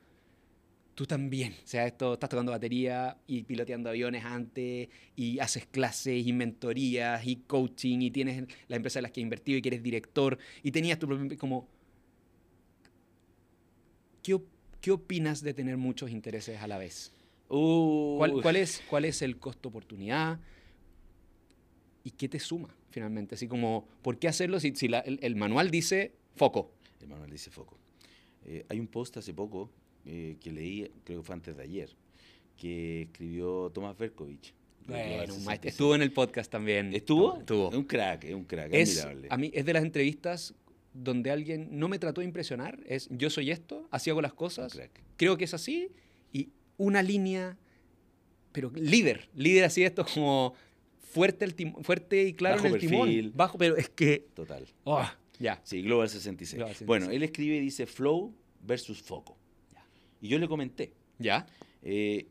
Tú también. O sea, esto, estás tocando batería y piloteando aviones antes, y haces clases y mentorías y coaching, y tienes la empresa en la que has invertido y que eres director, y tenías tu propio... como... ¿Qué, qué opinas de tener muchos intereses a la vez? Uh, ¿Cuál, cuál es, ¿Cuál es el costo-oportunidad? ¿Y qué te suma finalmente? Así como, ¿por qué hacerlo si, si la- el, el manual dice foco? El manual dice foco. Eh, hay un post hace poco eh, que leí, creo que fue antes de ayer, que escribió Tomás Berkovich. de Bueno, un maestro. 66. Estuvo en el podcast también. ¿Estuvo? Estuvo. Es un crack, un crack, Es, admirable. a mí es de las entrevistas donde alguien no me trató de impresionar. Es yo soy esto, así hago las cosas, creo que es así, y una línea, pero líder, líder así esto como fuerte, el tim- fuerte y claro Bajo en el timón. perfil. Bajo, pero es que... Total. oh, ya. Sí, Global 66. Global 66. Bueno, él escribe y dice flow versus foco. Y yo le comenté. ¿Ya? eh,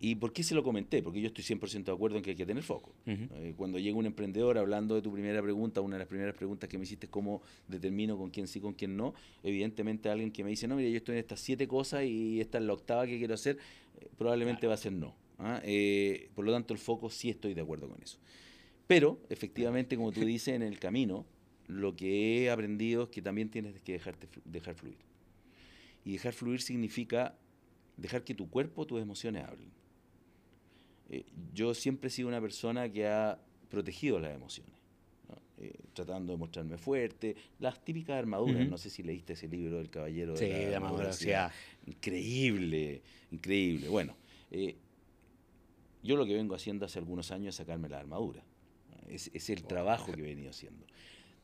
¿Y por qué se lo comenté? Porque yo estoy 100% de acuerdo en que hay que tener foco. Eh, Cuando llega un emprendedor hablando de tu primera pregunta, una de las primeras preguntas que me hiciste es cómo determino con quién sí, con quién no, evidentemente alguien que me dice, no, mira, yo estoy en estas siete cosas y esta es la octava que quiero hacer, eh, probablemente va a ser no. ¿ah? Eh, por lo tanto, el foco sí estoy de acuerdo con eso. Pero, efectivamente, como tú dices, en el camino, lo que he aprendido es que también tienes que dejarte, dejar fluir. Y dejar fluir significa dejar que tu cuerpo, tus emociones hablen. Eh, yo siempre he sido una persona que ha protegido las emociones, ¿no? Eh, tratando de mostrarme fuerte, las típicas armaduras, no sé si leíste ese libro del caballero Sí, de la armadura maduracidad. Increíble, increíble. Bueno, eh, yo lo que vengo haciendo hace algunos años es sacarme la armadura. Es, es el trabajo que he venido haciendo.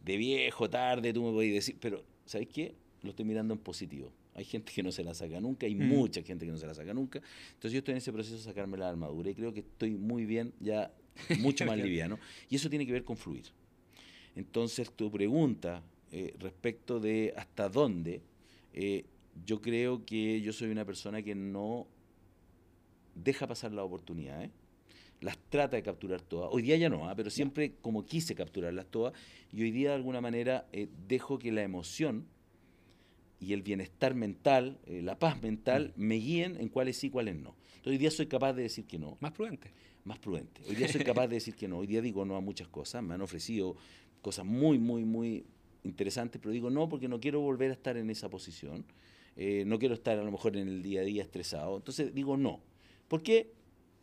De viejo, tarde, tú me podés decir, pero ¿sabes qué? Lo estoy mirando en positivo. Hay gente que no se la saca nunca, hay Mm. mucha gente que no se la saca nunca. Entonces yo estoy en ese proceso de sacarme la armadura y creo que estoy muy bien, ya mucho más liviano. Y eso tiene que ver con fluir. Entonces tu pregunta eh, respecto de hasta dónde, eh, yo creo que yo soy una persona que no deja pasar las oportunidades, las trata de capturar todas. Hoy día ya no, ¿ah? pero siempre como quise capturarlas todas, y hoy día de alguna manera eh, dejo que la emoción y el bienestar mental, eh, la paz mental, me guíen en cuáles sí y cuáles no. Entonces hoy día soy capaz de decir que no, Más prudente. más prudente. Hoy día soy capaz de decir que no. Hoy día digo no a muchas cosas. Me han ofrecido cosas muy, muy, muy interesantes, pero digo no porque no quiero volver a estar en esa posición. Eh, no quiero estar a lo mejor en el día a día estresado. Entonces digo no. ¿Por qué?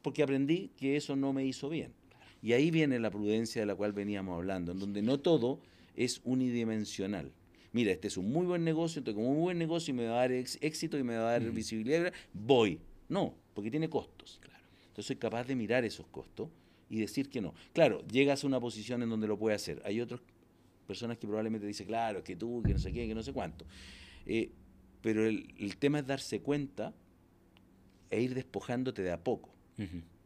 Porque aprendí que eso no me hizo bien. Y ahí viene la prudencia de la cual veníamos hablando, en donde no todo es unidimensional. Mira, este es un muy buen negocio, entonces como un muy buen negocio y me va a dar ex- éxito y me va a dar visibilidad, voy. No, porque tiene costos. Entonces soy capaz de mirar esos costos y decir que no. Claro, llegas a una posición en donde lo puede hacer. Hay otras personas que probablemente dicen, claro, es que tú, que no sé qué, que no sé cuánto. Eh, pero el, el tema es darse cuenta e ir despojándote de a poco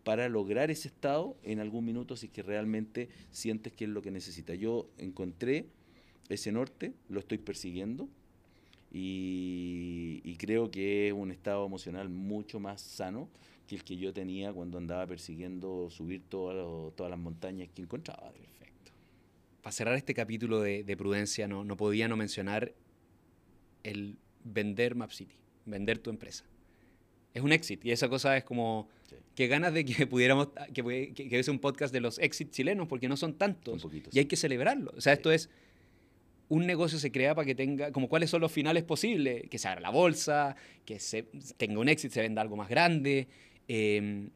para lograr ese estado en algún minuto si es que realmente sientes que es lo que necesitas. Yo encontré ese norte, lo estoy persiguiendo y, y creo que es un estado emocional mucho más sano que el que yo tenía cuando andaba persiguiendo subir todas lo- todas las montañas que encontraba. Perfecto. Para cerrar este capítulo de, de prudencia, no, no podía no mencionar el vender Map City, vender tu empresa. Es un exit y esa cosa es como Sí. que ganas de que pudiéramos, que, que, que hubiese un podcast de los exits chilenos porque no son tantos Son y hay sí. que celebrarlo. O sea, esto es, un negocio se crea para que tenga, como cuáles son los finales posibles, que se abra la bolsa, que se tenga un éxito, se venda algo más grande. eh,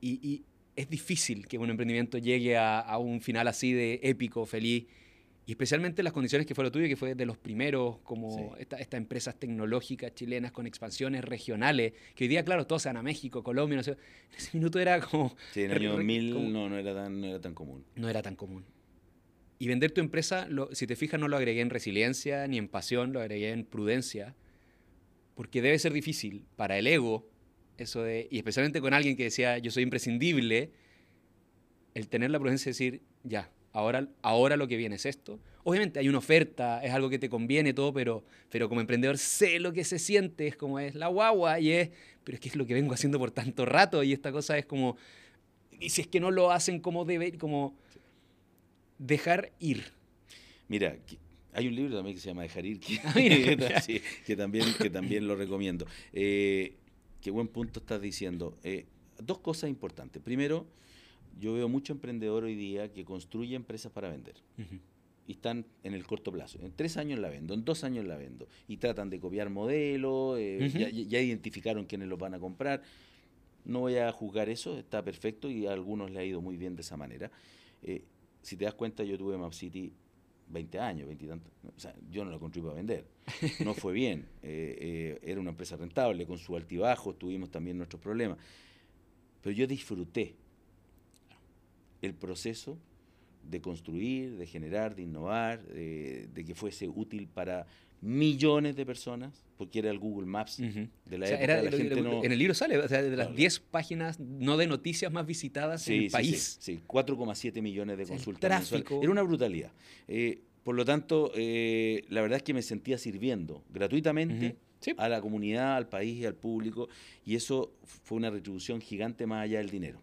y, y es difícil que un emprendimiento llegue a, a un final así de épico, feliz. Y especialmente en las condiciones que fue lo tuyo, que fue de los primeros, como Sí. esta- estas empresas tecnológicas chilenas con expansiones regionales, que hoy día, claro, todos se van a México, Colombia, no sé. En ese minuto era como... Sí, en el año re- 2000 como- no, no, era tan, no era tan común. no era tan común. Y vender tu empresa, si te fijas, no lo agregué en resiliencia ni en pasión, lo agregué en prudencia, porque debe ser difícil para el ego, eso y especialmente con alguien que decía, yo soy imprescindible, el tener la prudencia de decir, ya, ahora, ahora lo que viene es esto. Obviamente hay una oferta, es algo que te conviene todo, pero, pero como emprendedor sé lo que se siente, es como es la guagua y es, pero es que es lo que vengo haciendo por tanto rato y esta cosa es como, y si es que no lo hacen como debe, como dejar ir. Mira, hay un libro también que se llama Dejar ir, que, Ah, mira. sí, que también, que también lo recomiendo. Eh, qué buen punto estás diciendo. Eh, dos cosas importantes. Primero, yo veo mucho emprendedor hoy día que construye empresas para vender. y están en el corto plazo. En tres años la vendo, en dos años la vendo. Y tratan de copiar modelos, eh, ya, ya identificaron quiénes los van a comprar. No voy a juzgar eso, está perfecto y a algunos le ha ido muy bien de esa manera. Eh, si te das cuenta, yo tuve Map City 20 años, 20 y tantos. O sea, yo no la construí para vender. No fue bien. Eh, eh, era una empresa rentable, con su altibajo, tuvimos también nuestros problemas. Pero yo disfruté el proceso de construir, de generar, de innovar, de, de que fuese útil para millones de personas, porque era el Google Maps de la O sea, época. era- la lo- gente lo- no- En el libro sale, o sea, de las Claro. 10 páginas no de noticias más visitadas en el país. Sí, sí, 4,7 millones de O sea, el consultas tráfico. Era una brutalidad. Eh, por lo tanto, eh, la verdad es que me sentía sirviendo gratuitamente. Sí. a la comunidad, al país y al público, y eso fue una retribución gigante más allá del dinero.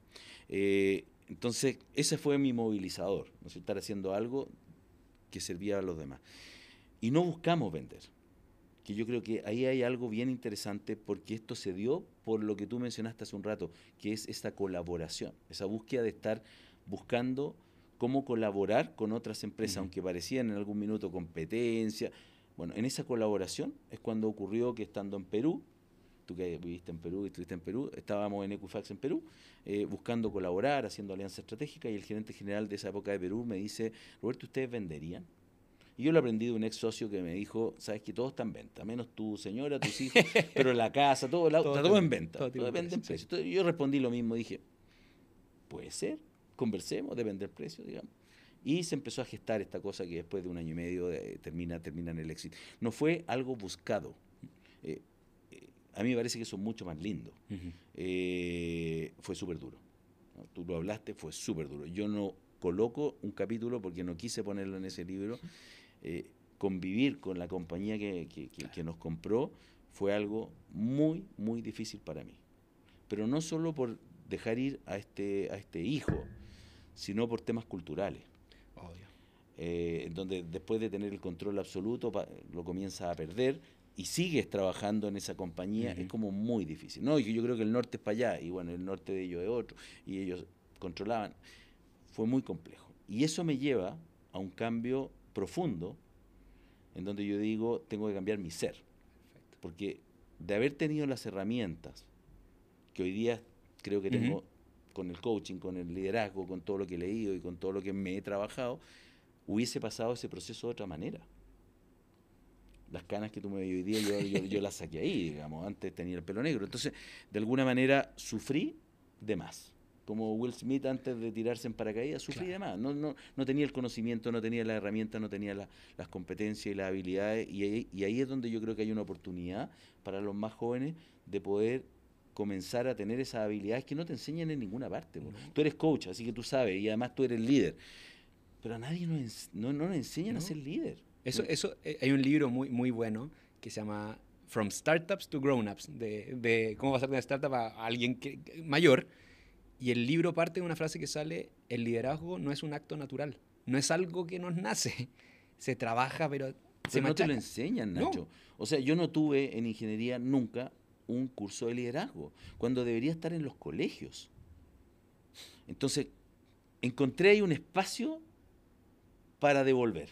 Eh, entonces, ese fue mi movilizador, ¿no? Es estar haciendo algo que servía a los demás. Y no buscamos vender, que yo creo que ahí hay algo bien interesante porque esto se dio por lo que tú mencionaste hace un rato, que es esta colaboración, esa búsqueda de estar buscando cómo colaborar con otras empresas, aunque parecían en algún minuto competencia. Bueno, en esa colaboración es cuando ocurrió que estando en Perú, tú que viviste en Perú y estuviste en Perú, estábamos en Equifax en Perú, eh, buscando colaborar, haciendo alianza estratégica, y el gerente general de esa época de Perú me dice, Roberto, ¿ustedes venderían? Y yo lo aprendí de un ex socio que me dijo, sabes que todo está en venta, menos tu señora, tus hijos, pero la casa, todo, la- Todo está todo en venta, todo depende del precio. Entonces, yo respondí lo mismo, dije, puede ser, conversemos, depende del precio, digamos. Y se empezó a gestar esta cosa que después de un año y medio termina, termina en el éxito. No fue algo buscado. Eh, eh, a mí me parece que eso es mucho más lindo. Eh, fue súper duro. ¿no? Tú lo hablaste, fue súper duro. Yo no coloco un capítulo porque no quise ponerlo en ese libro. Eh, convivir con la compañía que, que- que- que nos compró fue algo muy, muy difícil para mí. Pero no solo por dejar ir a este, a este hijo, sino por temas culturales. Obvio. eh, donde después de tener el control absoluto pa- lo comienzas a perder y sigues trabajando en esa compañía, es como muy difícil. No, y yo creo que el norte es para allá, y bueno, el norte de ellos es otro, y ellos controlaban. Fue muy complejo. Y eso me lleva a un cambio profundo, en donde yo digo, tengo que cambiar mi ser. Perfecto. Porque de haber tenido las herramientas que hoy día creo que tengo con el coaching, con el liderazgo, con todo lo que he leído y con todo lo que me he trabajado, hubiese pasado ese proceso de otra manera. Las canas que tú me ves hoy día, yo, yo, yo las saqué ahí, digamos, antes tenía el pelo negro. Entonces, de alguna manera, sufrí de más. Como Will Smith antes de tirarse en paracaídas, sufrí Claro. más. No, no, no tenía el conocimiento, no tenía las herramientas, no tenía la- las competencias y las habilidades. Y ahí, y ahí es donde yo creo que hay una oportunidad para los más jóvenes de poder comenzar a tener esas habilidades que no te enseñan en ninguna parte. No. Tú eres coach, así que tú sabes, y además tú eres líder. Pero a nadie nos, no, no nos enseñan a ser líder. Eso, eso, eh, hay un libro muy, muy bueno que se llama From Startups to Grown-Ups, de, de cómo pasar de una startup a a alguien que- mayor. Y el libro parte de una frase que sale, el liderazgo no es un acto natural, no es algo que nos nace, se trabaja, pero Pero no te lo enseñan, Nacho. O sea, yo no tuve en ingeniería nunca un curso de liderazgo, cuando debería estar en los colegios. Entonces, encontré ahí un espacio para devolver,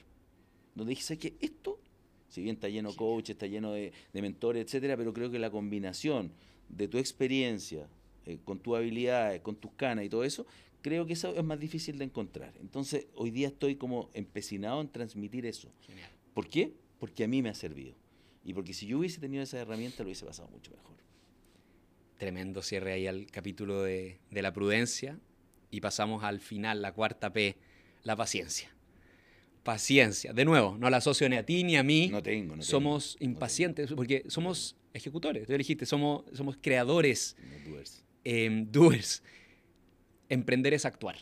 donde dije, que esto, si bien está lleno de coaches, está lleno de, mentores, etcétera, pero creo que la combinación de tu experiencia, eh, con tus habilidades, con tus canas y todo eso, creo que eso es más difícil de encontrar. Entonces, hoy día estoy como empecinado en transmitir eso. ¿Por qué? Porque a mí me ha servido. Y porque si yo hubiese tenido esa herramienta, lo hubiese pasado mucho mejor. Tremendo cierre ahí al capítulo de, la prudencia. Y pasamos al final, la cuarta P, la paciencia. Paciencia. De nuevo, no la asocio ni a ti ni a mí. No tengo, no Somos impacientes porque somos ejecutores. Tú dijiste, somos, somos creadores. doers. Em, doers. Emprender es actuar.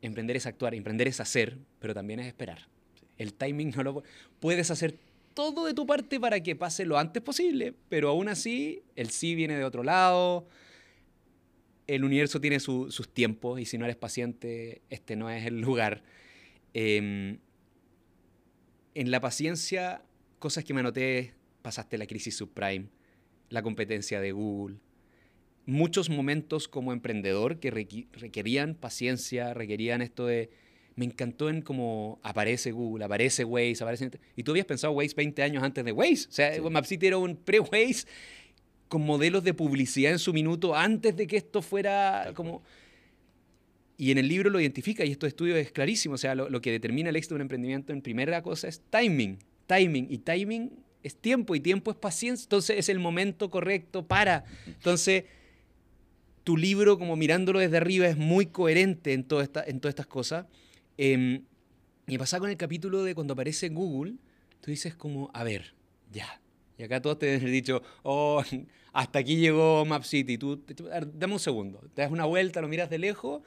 Emprender es actuar. Emprender es hacer, pero también es esperar. El timing no lo puedes hacer todo de tu parte para que pase lo antes posible, pero aún así el sí viene de otro lado, el universo tiene sus tiempos y si no eres paciente, este no es el lugar. Em, en la paciencia, cosas que me anoté, pasaste la crisis subprime, la competencia de Google, muchos momentos como emprendedor que requerían paciencia, requerían esto de me encantó en cómo aparece Google, aparece Waze, aparece... Y tú habías pensado Waze 20 años antes de Waze. O sea, MapCity era un pre-Waze con modelos de publicidad en su minuto antes de que esto fuera como... Y en el libro lo identifica y estos estudios es clarísimo. O sea, lo, que determina el éxito de un emprendimiento en primera cosa es timing. Timing. Y timing es tiempo y tiempo es paciencia. Entonces es el momento correcto para. Entonces tu libro, como mirándolo desde arriba, es muy coherente en, toda esta, en todas estas cosas. Eh, y pasa con el capítulo de cuando aparece Google, tú dices como, a ver, ya. Y acá todos te han dicho, oh, hasta aquí llegó Map City. Tú, dame un segundo, te das una vuelta, lo miras de lejos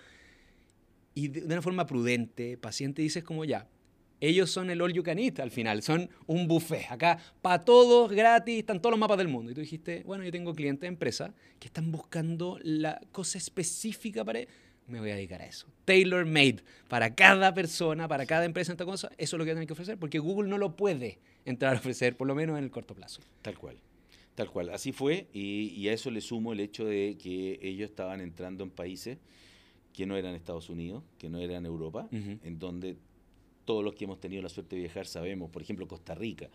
y de, una forma prudente, paciente, dices como, ya, ellos son el all you can eat al final, son un buffet. Acá, para todos, gratis, están todos los mapas del mundo. Y tú dijiste, bueno, yo tengo clientes de empresa que están buscando la cosa específica para me voy a dedicar a eso. Tailor made para cada persona, para cada empresa, esta cosa, eso es lo que tienen que ofrecer, porque Google no lo puede entrar a ofrecer, por lo menos en el corto plazo. Tal cual. Tal cual, así fue, y, a eso le sumo el hecho de que ellos estaban entrando en países que no eran Estados Unidos, que no eran Europa, en donde todos los que hemos tenido la suerte de viajar sabemos, por ejemplo, Costa Rica.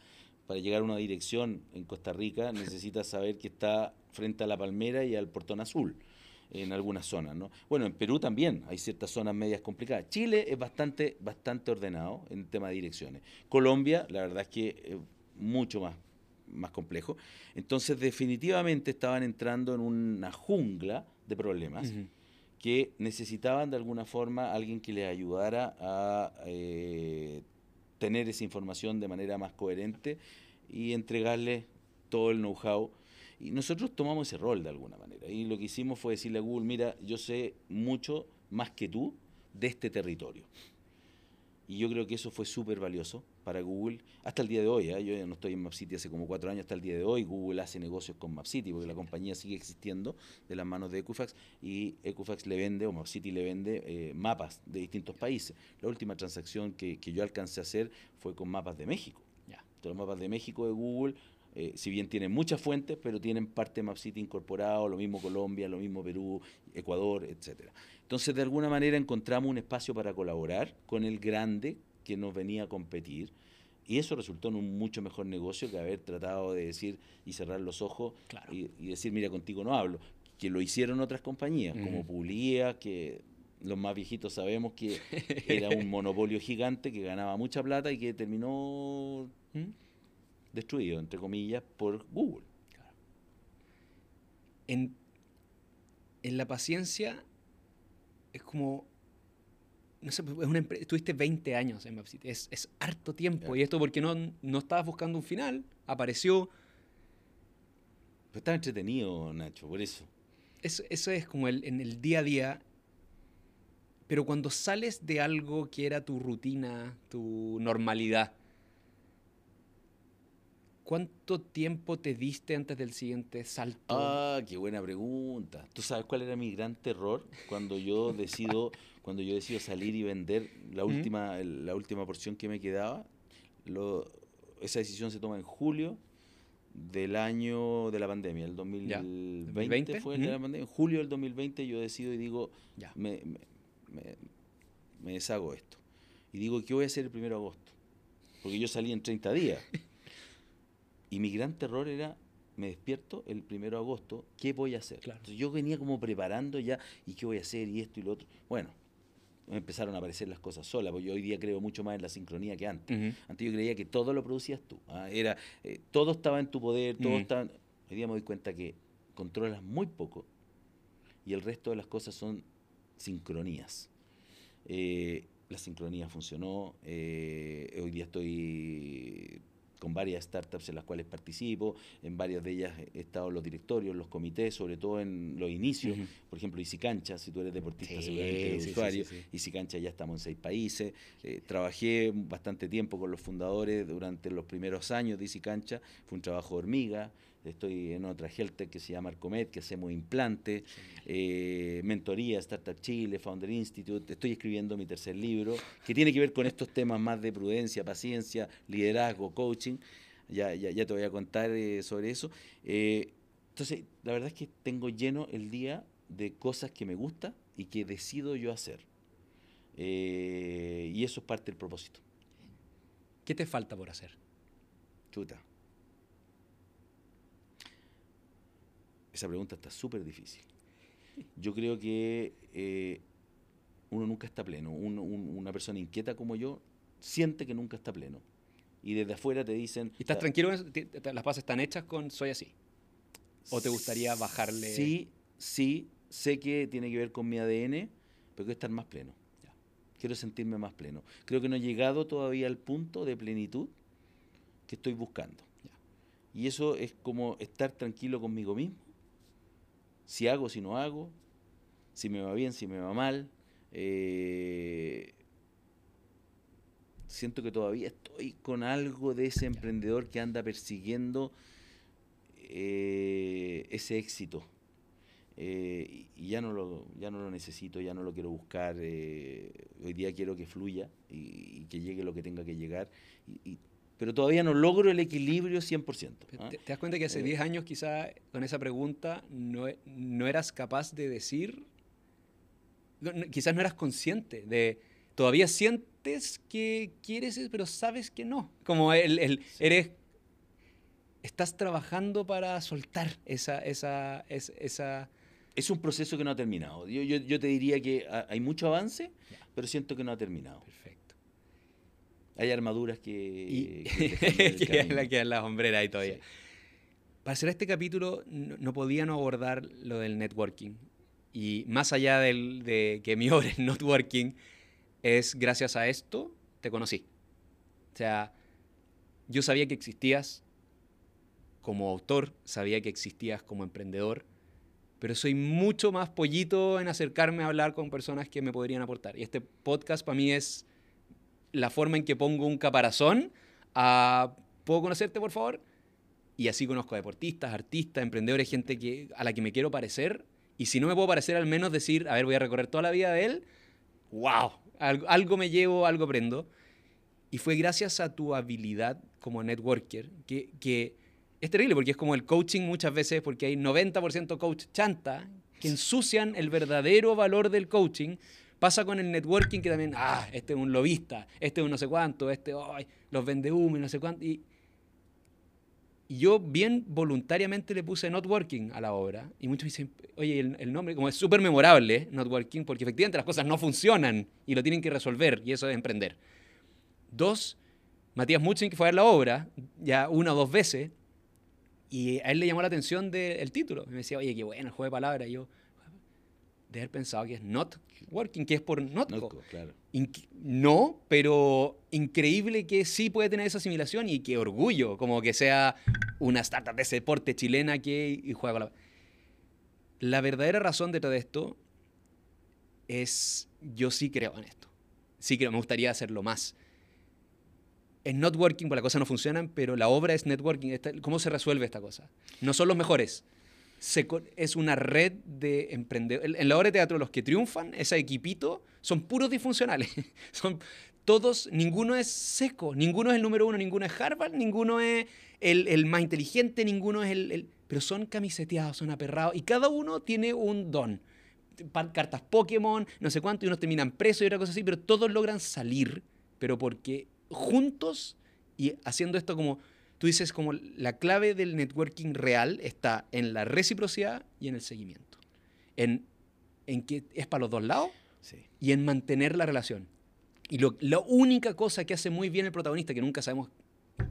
Para llegar a una dirección en Costa Rica necesitas saber que está frente a la palmera y al portón azul en algunas zonas. ¿no? Bueno, en Perú también hay ciertas zonas medias complicadas. Chile es bastante, bastante ordenado en el tema de direcciones. Colombia, la verdad es que es mucho más, más complejo. Entonces, definitivamente estaban entrando en una jungla de problemas. Que necesitaban de alguna forma alguien que les ayudara a eh, tener esa información de manera más coherente y entregarle todo el know-how y nosotros tomamos ese rol de alguna manera. Y lo que hicimos fue decirle a Google, mira, yo sé mucho más que tú de este territorio. Y yo creo que eso fue súper valioso para Google hasta el día de hoy. ¿eh? Yo ya no estoy en MapCity hace como cuatro años, hasta el día de hoy Google hace negocios con MapCity porque la compañía sigue existiendo de las manos de Equifax y Equifax le vende o MapCity le vende eh, mapas de distintos países. La última transacción que, que, yo alcancé a hacer fue con mapas de México. Ya. Los mapas de México de Google eh, si bien tienen muchas fuentes, pero tienen parte de MapCity incorporado, lo mismo Colombia, lo mismo Perú, Ecuador, etcétera. Entonces, de alguna manera encontramos un espacio para colaborar con el grande que nos venía a competir. Y eso resultó en un mucho mejor negocio que haber tratado de decir y cerrar los ojos y, decir, mira, contigo no hablo. Que lo hicieron otras compañías, como Pulía, que los más viejitos sabemos que era un monopolio gigante que ganaba mucha plata y que terminó ¿Mm? destruido, entre comillas, por Google. En, la paciencia es como, no sé, es una estuviste 20 años en MapCity, es, es harto tiempo, y esto porque no, no estabas buscando un final, apareció. Pero estaba entretenido, Nacho, por eso. Eso, eso es como el, en el día a día, pero cuando sales de algo que era tu rutina, tu normalidad, ¿Cuánto tiempo te diste antes del siguiente salto? Ah, qué buena pregunta. ¿Tú sabes cuál era mi gran terror cuando yo decido, cuando yo decido salir y vender la última, la última porción que me quedaba? Lo, esa decisión se toma en julio del año de la pandemia, el 2020, 2020, fue el de la pandemia. En julio del 2020 yo decido y digo, Ya. me, me- me- me deshago de esto. Y digo, ¿qué voy a hacer el primero de agosto? Porque yo salí en 30 días. Y mi gran terror era, me despierto el primero de agosto, ¿qué voy a hacer? Claro. Entonces yo venía como preparando ya, ¿y qué voy a hacer? Y esto y lo otro. Bueno, empezaron a aparecer las cosas solas, porque yo hoy día creo mucho más en la sincronía que antes. Antes yo creía que todo lo producías tú. ¿ah? Era, eh, todo estaba en tu poder, todo estaba... Hoy día me doy cuenta que controlas muy poco y el resto de las cosas son sincronías. Eh, la sincronía funcionó. eh, hoy día estoy con varias startups en las cuales participo. En varias de ellas he estado en los directorios, los comités, sobre todo en los inicios. Por ejemplo, Easy Cancha, si tú eres deportista, Sí, seguramente eres sí, usuario. sí, sí. Easy Cancha ya estamos en seis países. Eh, trabajé bastante tiempo con los fundadores durante los primeros años de Easy Cancha. Fue un trabajo de hormiga. Estoy en otra Health que se llama Arcomet, que hacemos implantes, eh, mentoría, Startup Chile, Founder Institute. Estoy escribiendo mi tercer libro, que tiene que ver con estos temas más de prudencia, paciencia, liderazgo, coaching. Ya, ya, ya te voy a contar eh, sobre eso. Eh, entonces, la verdad es que tengo lleno el día de cosas que me gustan y que decido yo hacer. Y eso es parte del propósito. ¿Qué te falta por hacer? Chuta. Esa pregunta está súper difícil. Yo creo que eh, uno nunca está pleno. Uno- un- una persona inquieta como yo siente que nunca está pleno. Y desde afuera te dicen... ¿Y estás "Ah, tranquilo? ¿Las bases están hechas con soy así? ¿O te gustaría bajarle? Sí, sí, sé que tiene que ver con mi ADN, pero quiero estar más pleno. Ya. Quiero sentirme más pleno. Creo que no he llegado todavía al punto de plenitud que estoy buscando. Ya. Y eso es como estar tranquilo conmigo mismo. Si hago, si no hago, si me va bien, si me va mal. Eh, siento que todavía estoy con algo de ese emprendedor que anda persiguiendo eh, ese éxito. Eh, y ya no, lo, ya no lo necesito, ya no lo quiero buscar. eh, hoy día quiero que fluya y, y que llegue lo que tenga que llegar. Y, y- pero todavía no logro el equilibrio 100%. ¿ah? ¿Te, te das cuenta que hace Eh, 10 años quizá con esa pregunta no, no eras capaz de decir, no- no- quizás no eras consciente de, todavía sientes que quieres, pero sabes que no. Como el, el- Sí. eres, estás trabajando para soltar esa, esa, es- esa, Es un proceso que no ha terminado. Yo, yo, yo te diría que ha- hay mucho avance, Ya. pero siento que no ha terminado. perfecto. Hay armaduras que... Y que que la, que la hombrera ahí todavía. Sí. Para hacer este capítulo no, no podía no abordar lo del networking. Y más allá del- de que mi obra es networking, es gracias a esto te conocí. O sea, yo sabía que existías como autor, sabía que existías como emprendedor, pero soy mucho más pollito en acercarme a hablar con personas que me podrían aportar. Y este podcast para mí es la forma en que pongo un caparazón a, ¿puedo conocerte por favor? Y así conozco a deportistas, artistas, emprendedores, gente que, a la que me quiero parecer. Y si no me puedo parecer, al menos decir, a ver, voy a recorrer toda la vida de él. ¡Wow! Algo, algo me llevo, algo aprendo. Y fue gracias a tu habilidad como networker que, que es terrible porque es como el coaching muchas veces, porque hay 90% coach chanta que ensucian el verdadero valor del coaching. Pasa con el networking que también, ah, este es un lobista, este es un no sé cuánto, este, ay, los vende humo y no sé cuánto. Y, y yo bien voluntariamente le puse networking a la obra. Y muchos me dicen, oye, el, el nombre, como es súper memorable, networking, porque efectivamente las cosas no funcionan y lo tienen que resolver, y eso es emprender. Dos, Matías Mutzing, que fue a ver la obra, ya una o dos veces, y a él le llamó la atención del título. Y me decía, oye, qué bueno el juego de palabras. Y yo, de haber pensado que es not working, que es por notco. Notco, claro. No, pero increíble que sí puede tener esa asimilación y qué orgullo, como que sea una startup de ese deporte chilena que y juega con la... La verdadera razón detrás de esto es, yo sí creo en esto. Sí creo, me gustaría hacerlo más. Es networking, pues las cosas no funcionan, pero la obra es networking. ¿Cómo se resuelve esta cosa? No son los mejores. Es una red de emprendedores. En la obra de teatro, los que triunfan, ese equipito, son puros disfuncionales. son todos, ninguno es seco, ninguno es el número uno, ninguno es Harvard, ninguno es el, el más inteligente, ninguno es el, el, Pero son camiseteados, son aperrados, y cada uno tiene un don. Cartas Pokémon, no sé cuánto, y unos terminan presos y otra cosa así, pero todos logran salir, pero porque juntos y haciendo esto como, tú dices, como la clave del networking real está en la reciprocidad y en el seguimiento. En, en que es para los dos lados Sí. y en mantener la relación. Y lo- la única cosa que hace muy bien el protagonista, que nunca sabemos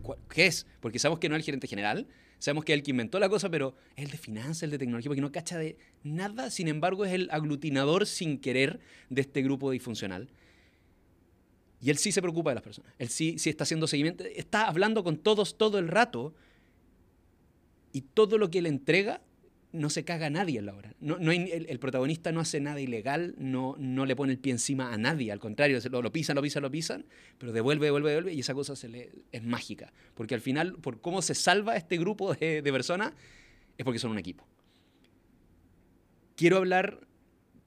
cuál- qué es, porque sabemos que no es el gerente general, sabemos que es el que inventó la cosa, pero es el de finanzas, el de tecnología, porque no cacha de nada, sin embargo es el aglutinador sin querer de este grupo disfuncional. Y él sí se preocupa de las personas, él sí, sí está haciendo seguimiento, está hablando con todos todo el rato y todo lo que él entrega no se caga a nadie en la hora. No, no hay- el, protagonista no hace nada ilegal, no, no le pone el pie encima a nadie, al contrario, lo, lo pisan, lo pisan, lo pisan, pero devuelve, devuelve, devuelve y esa cosa se le, es mágica. Porque al final, por cómo se salva este grupo de personas, es porque son un equipo. Quiero hablar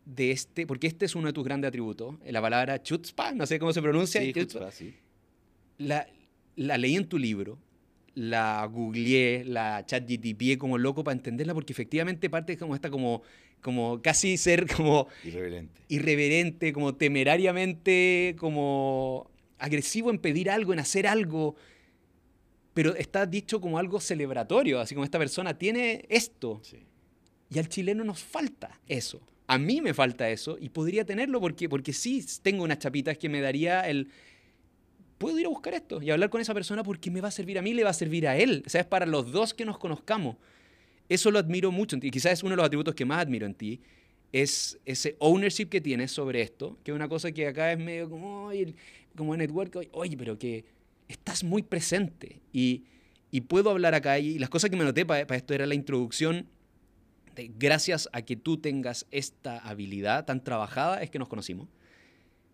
de este, porque este es uno de tus grandes atributos, la palabra chutzpah, no sé cómo se pronuncia. Sí, chutzpah. Sí. la, la leí en tu libro, la googleé, la chat GTP como loco para entenderla, porque efectivamente parte como esta como, como casi ser como Irreverente. irreverente, como temerariamente, como agresivo en pedir algo, en hacer algo, pero está dicho como algo celebratorio, así como esta persona tiene esto, Sí. y al chileno nos falta eso. A mí me falta eso y podría tenerlo porque, porque sí tengo unas chapitas que me daría el... Puedo ir a buscar esto y hablar con esa persona porque me va a servir a mí, le va a servir a él. O sea, es para los dos que nos conozcamos. Eso lo admiro mucho en ti. Quizás es uno de los atributos que más admiro en ti. Es ese ownership que tienes sobre esto, que es una cosa que acá es medio como, "Oye, el- como network, oye, pero que estás muy presente. Y, y puedo hablar acá y las cosas que me noté para esto era la introducción gracias a que tú tengas esta habilidad tan trabajada es que nos conocimos.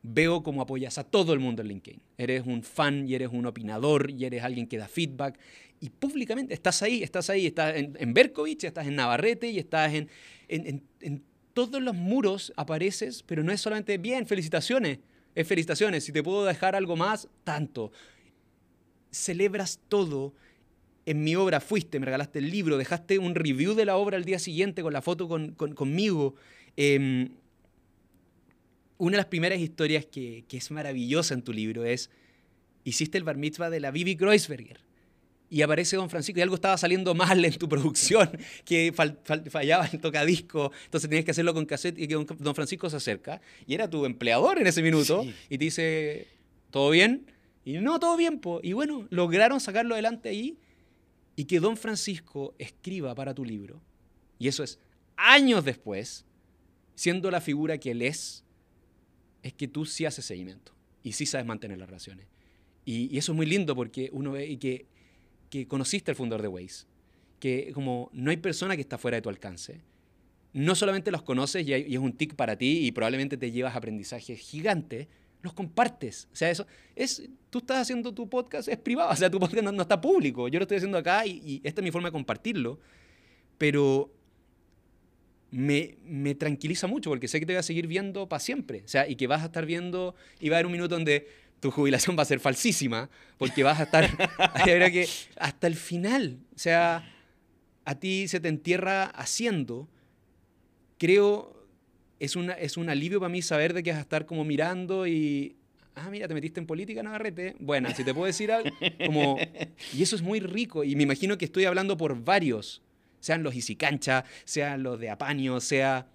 Veo cómo apoyas a todo el mundo en LinkedIn. Eres un fan y eres un opinador y eres alguien que da feedback. Y públicamente estás ahí, estás ahí, estás en, en Berkovich, estás en Navarrete y estás en, en, todos los muros apareces, pero no es solamente bien, felicitaciones, es felicitaciones. Si te puedo dejar algo más, tanto. Celebras todo en mi obra fuiste, me regalaste el libro, dejaste un review de la obra al día siguiente con la foto con- con- conmigo. Em, una de las primeras historias que, que es maravillosa en tu libro es, hiciste el bar mitzvah de la Bibi Kreuzberger. Y aparece Don Francisco y algo estaba saliendo mal en tu producción, que fal- fal- fallaba el tocadisco, entonces tenías que hacerlo con cassette y que don, don Francisco se acerca y era tu empleador en ese minuto Sí. y te dice, ¿todo bien? Y no, todo bien, po. Y bueno, lograron sacarlo adelante ahí y que Don Francisco escriba para tu libro. Y eso es años después, siendo la figura que él es, es que tú sí haces seguimiento y sí sabes mantener las relaciones. Y, eso es muy lindo porque uno ve que, que conociste al fundador de Waze, que como no hay persona que está fuera de tu alcance. No solamente los conoces y, y es un tic para ti y probablemente te llevas aprendizajes gigantes, los compartes. O sea, eso es, tú estás haciendo tu podcast, es privado, o sea, tu podcast no, está público. Yo lo estoy haciendo acá y, esta es mi forma de compartirlo, pero me, me tranquiliza mucho porque sé que te voy a seguir viendo para siempre. O sea, y que vas a estar viendo, y va a haber un minuto donde tu jubilación va a ser falsísima, porque vas a estar, que hasta el final. O sea, a ti se te entierra haciendo. Creo, es, una, es un alivio para mí saber de que vas a estar como mirando y, ah, mira, te metiste en política, Navarrete. Bueno, si te puedo decir algo, como, y eso es muy rico. Y me imagino que estoy hablando por varios, sean los Isicancha, sean los de Apaño, sea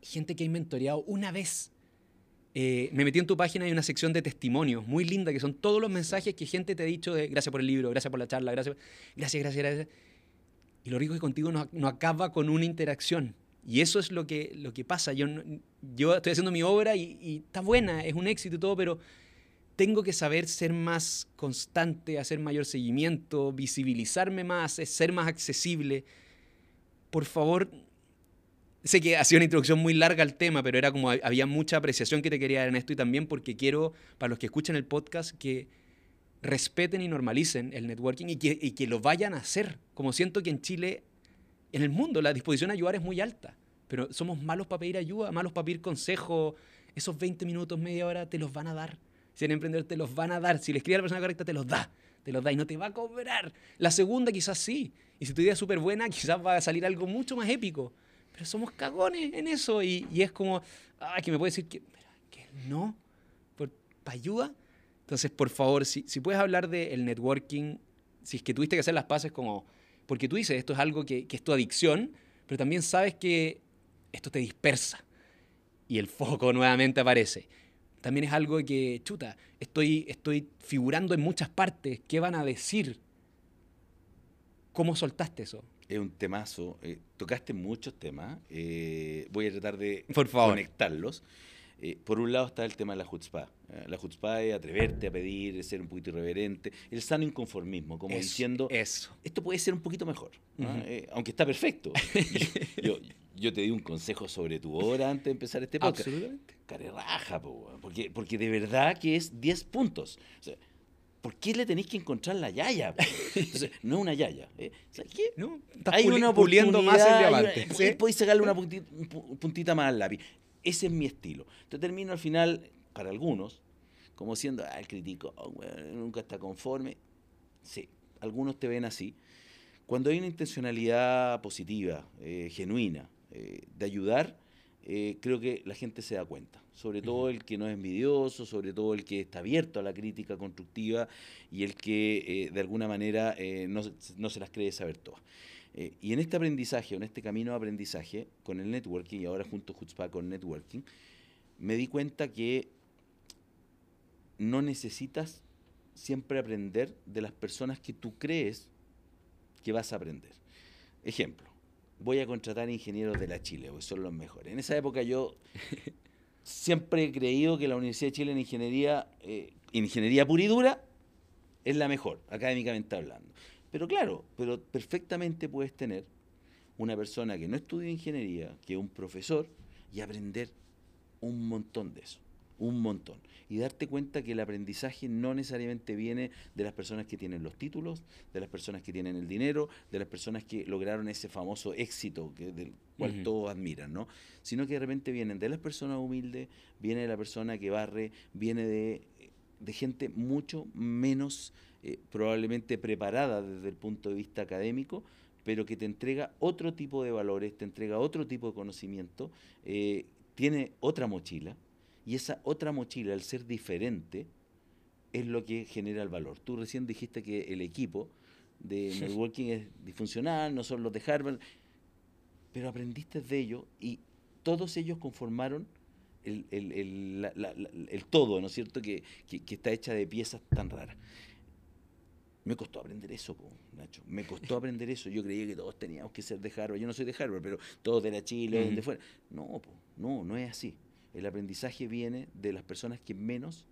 gente que he mentoreado una vez. Eh, me metí en tu página y hay una sección de testimonios muy linda, que son todos los mensajes que gente te ha dicho de gracias por el libro, gracias por la charla, gracias, gracias, gracias, gracias. Y lo rico es que contigo no, no acaba con una interacción. Y eso es lo que, lo que pasa. Yo, yo estoy haciendo mi obra y, y está buena, es un éxito y todo, pero tengo que saber ser más constante, hacer mayor seguimiento, visibilizarme más, ser más accesible. Por favor, sé que ha sido una introducción muy larga al tema, pero era como había mucha apreciación que te quería dar en esto y también porque quiero, para los que escuchan el podcast, que respeten y normalicen el networking y que, y que lo vayan a hacer. Como siento que en Chile, en el mundo, la disposición a ayudar es muy alta, pero somos malos para pedir ayuda, malos para pedir consejo. Esos 20 minutos, media hora, te los van a dar. Si eres emprendedor, te los van a dar. Si le escribes a la persona correcta, te los da. Te los da y no te va a cobrar. La segunda, quizás sí. Y si tu idea es súper buena, quizás va a salir algo mucho más épico. Pero somos cagones en eso. Y, y es como, ah, que me puede decir que, que no, para ayuda. Entonces, por favor, si, si puedes hablar del networking, si es que tuviste que hacer las paces como... Porque tú dices, esto es algo que, que es tu adicción, pero también sabes que esto te dispersa y el foco nuevamente aparece. También es algo que, chuta, estoy, estoy figurando en muchas partes. ¿Qué van a decir? ¿Cómo soltaste eso? Es un temazo. Eh, tocaste muchos temas. Eh, voy a tratar de Por favor. conectarlos. Eh, por un lado está el tema de la chutzpah. Eh, la chutzpah es atreverte a pedir, ser un poquito irreverente. El sano inconformismo, como Eso, diciendo, Eso. esto puede ser un poquito mejor. Eh, aunque está perfecto. yo, yo- yo te di un consejo sobre tu hora antes de empezar este podcast. Absolutamente. Care raja, po, porque, porque de verdad que es 10 puntos. O sea, ¿Por qué le tenéis que encontrar la yaya? Entonces, no es una yaya. ¿eh? ¿Sabes qué? ¿No? Estás Hay una puliendo más el diamante. una- ¿sí? podéis- sacarle una puntita, un pu- puntita más al lápiz. Ese es mi estilo. Entonces termino al final, para algunos, como siendo, ah, el crítico, oh, weón, nunca está conforme. Sí, algunos te ven así. Cuando hay una intencionalidad positiva, eh, genuina, eh, de ayudar, eh, creo que la gente se da cuenta. Sobre todo el que no es envidioso, sobre todo el que está abierto a la crítica constructiva y el que de alguna manera no, no se las cree saber todas. Eh, y en este aprendizaje, en este camino de aprendizaje con el networking y ahora junto a Jutzpah con networking, me di cuenta que no necesitas siempre aprender de las personas que tú crees que vas a aprender. Ejemplo, voy a contratar ingenieros de la Chile, porque son los mejores. En esa época yo siempre he creído que la Universidad de Chile en ingeniería, eh, en ingeniería pura y dura, es la mejor, académicamente hablando. Pero claro, pero perfectamente puedes tener una persona que no estudia ingeniería, que es un profesor, y aprender un montón de eso, un montón. Y darte cuenta que el aprendizaje no necesariamente viene de las personas que tienen los títulos, de las personas que tienen el dinero, de las personas que lograron ese famoso éxito que, del cual todos admiran, ¿no? Sino que de repente vienen de las personas humildes, viene de la persona que barre, viene de, de gente mucho menos eh, probablemente preparada desde el punto de vista académico, pero que te entrega otro tipo de valores, te entrega otro tipo de conocimiento, eh, tiene otra mochila, y esa otra mochila, al ser diferente, es lo que genera el valor. Tú recién dijiste que el equipo de networking es disfuncional, no son los de Harvard, pero aprendiste de ellos y todos ellos conformaron el, el- el- la- la- la- el todo, ¿no es cierto?, que, que- que está hecha de piezas tan raras. Me costó aprender eso, po, Nacho. Me costó aprender eso. Yo creía que todos teníamos que ser de Harvard. Yo no soy de Harvard, pero todos de la Chile, Ujú. donde fuera. No, po, no, no es así. El aprendizaje viene de las personas que menos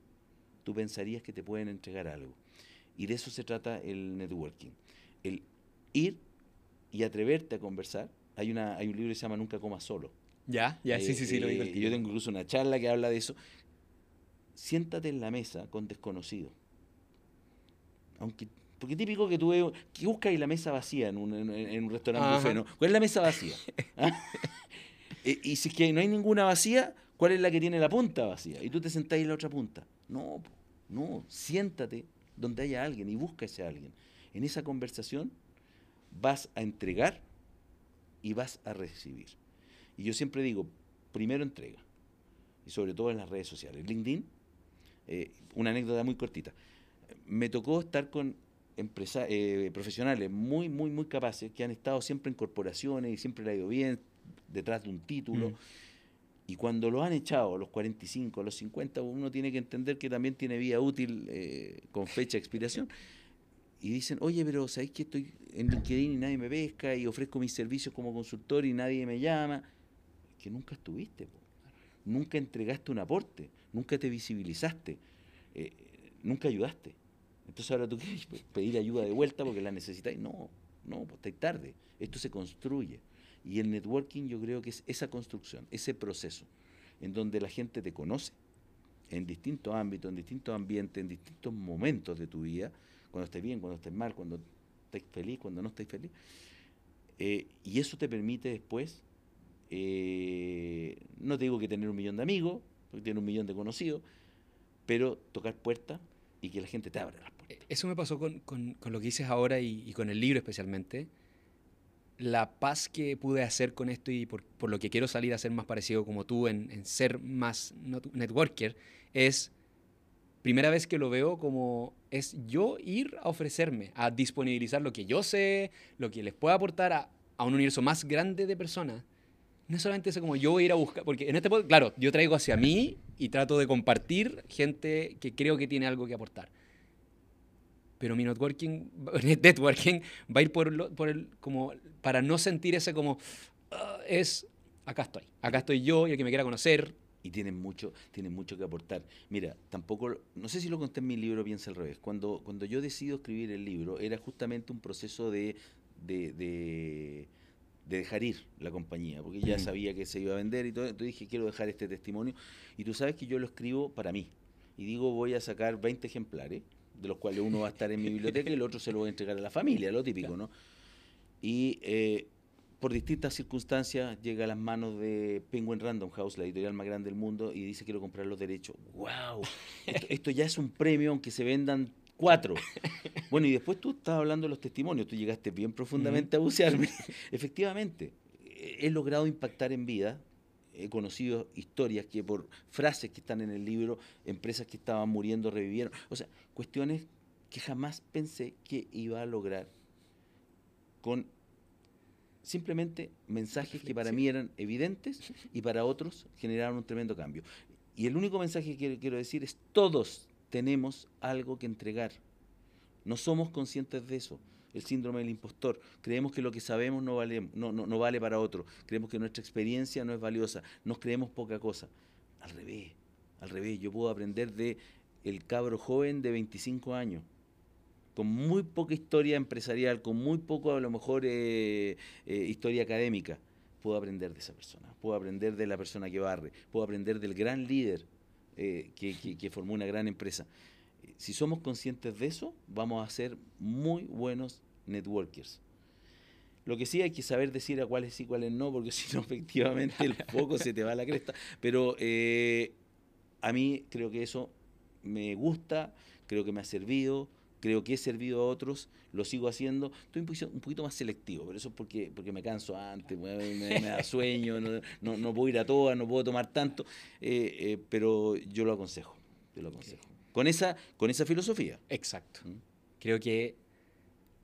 tú pensarías que te pueden entregar algo. Y de eso se trata el networking. El ir y atreverte a conversar. Hay, una, hay un libro que se llama Nunca comas solo. Ya, ya, sí, sí, sí, lo Eh, digo. Yo tengo incluso una charla que habla de eso. Siéntate en la mesa con desconocidos. Aunque, porque típico que tú ves, que buscas la mesa vacía en un, en, en un restaurante buffet, ¿no? ¿Cuál es la mesa vacía? ¿Ah? Eh, y si es que no hay ninguna vacía, ¿cuál es la que tiene la punta vacía? Y tú te sentás en la otra punta. No, no, siéntate donde haya alguien y busca ese alguien. En esa conversación vas a entregar y vas a recibir. Y yo siempre digo, primero entrega, y sobre todo en las redes sociales. LinkedIn, eh, una anécdota muy cortita. Me tocó estar con empresa, eh, profesionales muy, muy, muy capaces que han estado siempre en corporaciones y siempre le ha ido bien detrás de un título. Mm. Y cuando lo han echado a los 45, a los 50, uno tiene que entender que también tiene vida útil eh, con fecha de expiración. Y dicen, oye, pero ¿sabéis que estoy en LinkedIn y nadie me pesca y ofrezco mis servicios como consultor y nadie me llama? Que nunca estuviste, po. nunca entregaste un aporte, nunca te visibilizaste, eh, nunca ayudaste. Entonces ahora tú quieres pedir ayuda de vuelta porque la necesitáis. No, no, pues estáis tarde. Esto se construye. Y el networking yo creo que es esa construcción, ese proceso, en donde la gente te conoce en distintos ámbitos, en distintos ambientes, en distintos momentos de tu vida, cuando estés bien, cuando estés mal, cuando estés feliz, cuando no estés feliz. Eh, y eso te permite después, eh, no te digo que tener un millón de amigos, porque tienes un millón de conocidos, pero tocar puertas y que la gente te abra las eso me pasó con, con, lo que dices ahora y, con el libro especialmente. La paz que pude hacer con esto y por, por lo que quiero salir a ser más parecido como tú en, en ser más networker es primera vez que lo veo como es yo ir a ofrecerme, a disponibilizar lo que yo sé, lo que les pueda aportar a, a un universo más grande de personas. No solamente eso como yo ir a buscar, porque en este podcast, claro, yo traigo hacia mí y trato de compartir gente que creo que tiene algo que aportar. Pero mi networking, networking va a ir por, por el, como, para no sentir ese como, uh, es, acá estoy, acá estoy yo y el que me quiera conocer, y tienen mucho, tienen mucho que aportar. Mira, tampoco, no sé si lo conté en mi libro, piensa al revés. Cuando, cuando yo decido escribir el libro, era justamente un proceso de, de, de, dejar ir la compañía, porque ya sabía que se iba a vender y todo. Entonces dije, quiero dejar este testimonio. Y tú sabes que yo lo escribo para mí. Y digo, voy a sacar 20 ejemplares, de los cuales uno va a estar en mi biblioteca y el otro se lo voy a entregar a la familia, lo típico, ¿no? Y eh, por distintas circunstancias llega a las manos de Penguin Random House, la editorial más grande del mundo, y dice quiero comprar los derechos. ¡Wow! Esto, ya es un premio, aunque se vendan cuatro. Bueno, y después tú estabas hablando de los testimonios, tú llegaste bien profundamente a bucearme. Efectivamente, he logrado impactar en vida, he conocido historias que por frases que están en el libro, empresas que estaban muriendo revivieron. O sea, cuestiones que jamás pensé que iba a lograr con simplemente mensajes que para mí eran evidentes y para otros generaron un tremendo cambio. Y el único mensaje que quiero decir es todos tenemos algo que entregar. No somos conscientes de eso. El síndrome del impostor. Creemos que lo que sabemos no vale, no, no, vale para otro. Creemos que nuestra experiencia no es valiosa. Nos creemos poca cosa. Al revés, al revés. Yo puedo aprender de el cabro joven de 25 años con muy poca historia empresarial, con muy poco a lo mejor eh, eh, historia académica, puedo aprender de esa persona, puedo aprender de la persona que barre, puedo aprender del gran líder eh, que, formó una gran empresa. Si somos conscientes de eso, vamos a ser muy buenos networkers. Lo que sí hay que saber decir a cuáles sí, cuáles no, porque si no, efectivamente el foco se te va a la cresta. Pero a mí creo que eso me gusta, creo que me ha servido, creo que he servido a otros, lo sigo haciendo. Estoy un poquito, más selectivo, pero eso es porque, porque me canso antes, me, da sueño, no, no, puedo ir a todas, no puedo tomar tanto, eh, eh, pero yo lo aconsejo, yo lo aconsejo. Con esa, con esa filosofía. Exacto. ¿Mm? Creo que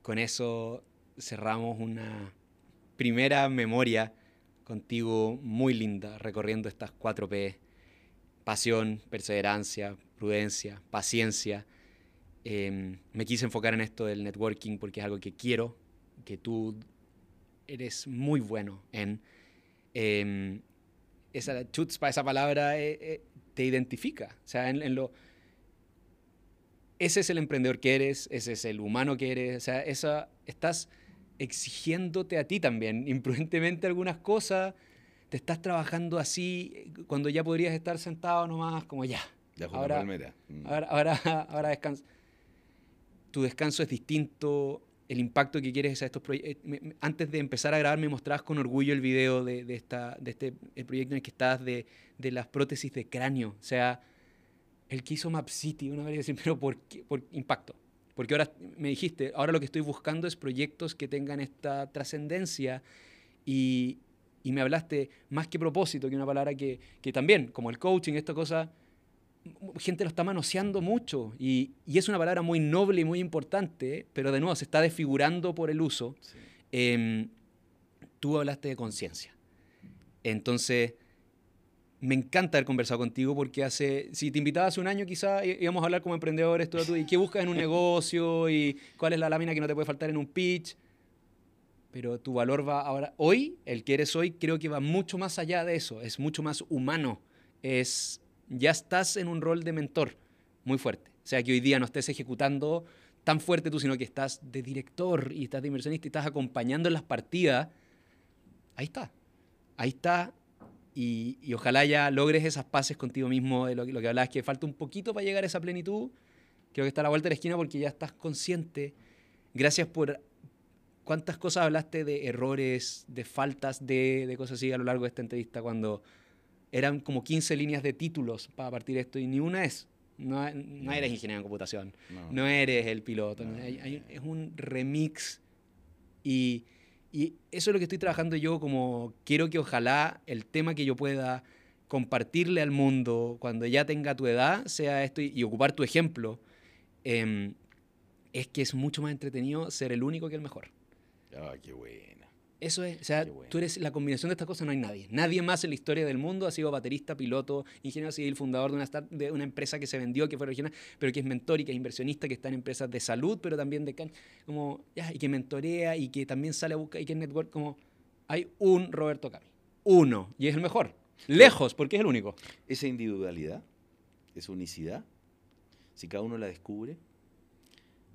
con eso cerramos una primera memoria contigo muy linda, recorriendo estas cuatro P. Pasión, perseverancia, prudencia, paciencia Em, me quise enfocar en esto del networking porque es algo que quiero, que tú eres muy bueno en. Eh, esa chutzpa, esa palabra, eh, eh, te identifica. O sea, en, lo. Ese es el emprendedor que eres, ese es el humano que eres. O sea, esa, estás exigiéndote a ti también, imprudentemente algunas cosas. Te estás trabajando así cuando ya podrías estar sentado nomás, como ya. ahora, mm. ahora, ahora, ahora descansa tu descanso es distinto, el impacto que quieres a estos proyectos. Antes de empezar a grabar me mostrabas con orgullo el video de, esta, de este el proyecto en el que estás de, las prótesis de cráneo. O sea, el que hizo Map City, una vez decir, pero ¿por qué? Por impacto. Porque ahora me dijiste, ahora lo que estoy buscando es proyectos que tengan esta trascendencia y, y, me hablaste más que propósito, que una palabra que, que también, como el coaching, esta cosa, gente lo está manoseando mucho y, es una palabra muy noble y muy importante, pero de nuevo se está desfigurando por el uso. Em, tú hablaste de conciencia. Entonces, me encanta haber conversado contigo porque hace, si te invitaba hace un año quizá íbamos a hablar como emprendedores, todo tú, y qué buscas en un negocio y cuál es la lámina que no te puede faltar en un pitch. Pero tu valor va ahora, hoy, el que eres hoy, creo que va mucho más allá de eso, es mucho más humano, es ya estás en un rol de mentor muy fuerte. O sea, que hoy día no estés ejecutando tan fuerte tú, sino que estás de director y estás de inversionista y estás acompañando en las partidas. Ahí está. Ahí está. Y, ojalá ya logres esas pases contigo mismo de lo, lo que hablabas, que falta un poquito para llegar a esa plenitud. Creo que está a la vuelta de la esquina porque ya estás consciente. Gracias por cuántas cosas hablaste de errores, de faltas de, de cosas así a lo largo de esta entrevista cuando eran como 15 líneas de títulos para partir esto y ni una es, No, no eres ingeniero en computación. No. No, eres el piloto. No, hay- es un remix. Y, y eso es lo que estoy trabajando yo, como quiero que ojalá el tema que yo pueda compartirle al mundo cuando ya tenga tu edad sea esto y, ocupar tu ejemplo. em, es que es mucho más entretenido ser el único que el mejor. Ah, qué buena. Eso es, o sea, bueno. tú eres la combinación de estas cosas, no hay nadie. Nadie más en la historia del mundo ha sido baterista, piloto, ingeniero civil, fundador de una, start- de una empresa que se vendió, que fue original, pero que es mentor y que es inversionista, que está en empresas de salud, pero también de can- como ya, y que mentorea y que también sale a buscar y que es network como hay un Roberto Cami, uno y es el mejor, lejos porque es el único. Esa individualidad, esa unicidad, si cada uno la descubre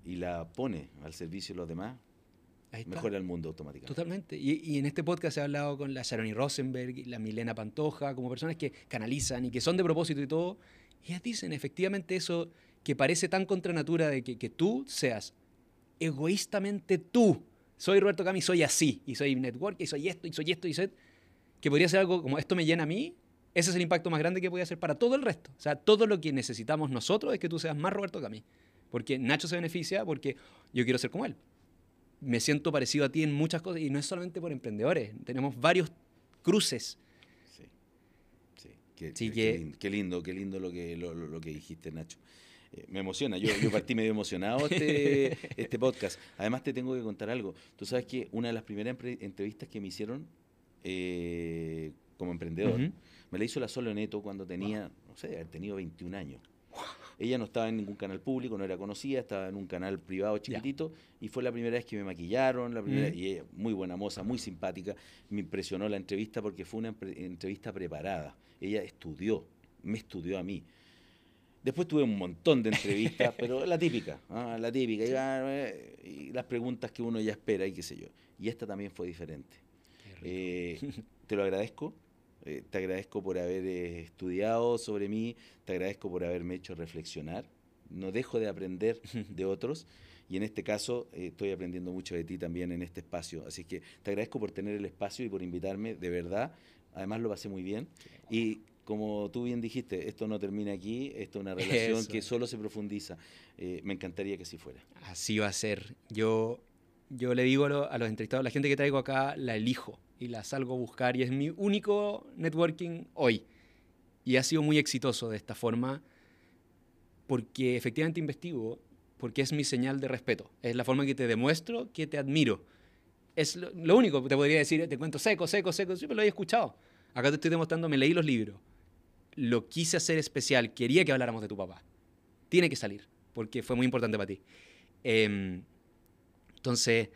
y la pone al servicio de los demás. Mejora el mundo automáticamente. Totalmente. Y, y en este podcast he hablado con la Sharoni Rosenberg la Milena Pantoja, como personas que canalizan y que son de propósito y todo. Y ellas dicen efectivamente eso que parece tan contra natura de que, que tú seas egoístamente tú. Soy Roberto Cami, soy así. Y soy network, y soy esto, y soy esto, y soy... Que podría ser algo como esto me llena a mí. Ese es el impacto más grande que podría ser para todo el resto. O sea, todo lo que necesitamos nosotros es que tú seas más Roberto Cami. Porque Nacho se beneficia porque yo quiero ser como él me siento parecido a ti en muchas cosas y no es solamente por emprendedores, tenemos varios cruces. Sí, sí. Qué, Así qué- que- lindo, qué lindo, qué lindo lo que, lo, lo- que dijiste, Nacho. Eh, me emociona, yo, yo partí medio emocionado este, este podcast. Además te tengo que contar algo. Tú sabes que una de las primeras entrevistas que me hicieron eh, como emprendedor, me la hizo la Solo Neto cuando tenía, no sé, haber tenido 21 años. Ella no estaba en ningún canal público, no era conocida, estaba en un canal privado chiquitito y fue la primera vez que me maquillaron, la primera, Mm. y ella, muy buena moza, muy simpática, me impresionó la entrevista porque fue una entrevista preparada. Ella estudió, me estudió a mí. Después tuve un montón de entrevistas, pero la típica, ah, la típica, y, ah, eh, y las preguntas que uno ya espera y qué sé yo. Y esta también fue diferente. Eh, te lo agradezco. Eh, te agradezco por haber eh, estudiado sobre mí. Te agradezco por haberme hecho reflexionar. No dejo de aprender de otros. Y en este caso eh, estoy aprendiendo mucho de ti también en este espacio. Así que te agradezco por tener el espacio y por invitarme, de verdad. Además lo pasé muy bien. Y como tú bien dijiste, esto no termina aquí, esto es una relación Eso que solo se profundiza. Eh, me encantaría que así fuera. Así va a ser. Yo, yo le digo a, lo- a los entrevistados, la gente que traigo acá la elijo y la salgo a buscar y es mi único networking hoy. Y ha sido muy exitoso de esta forma porque efectivamente investigo, porque es mi señal de respeto. Es la forma que te demuestro que te admiro. Es lo, lo único que te podría decir, te cuento seco, seco, seco, siempre lo he escuchado. Acá te estoy demostrando, me leí los libros. Lo quise hacer especial, quería que habláramos de tu papá. Tiene que salir, porque fue muy importante para ti. Em, entonces,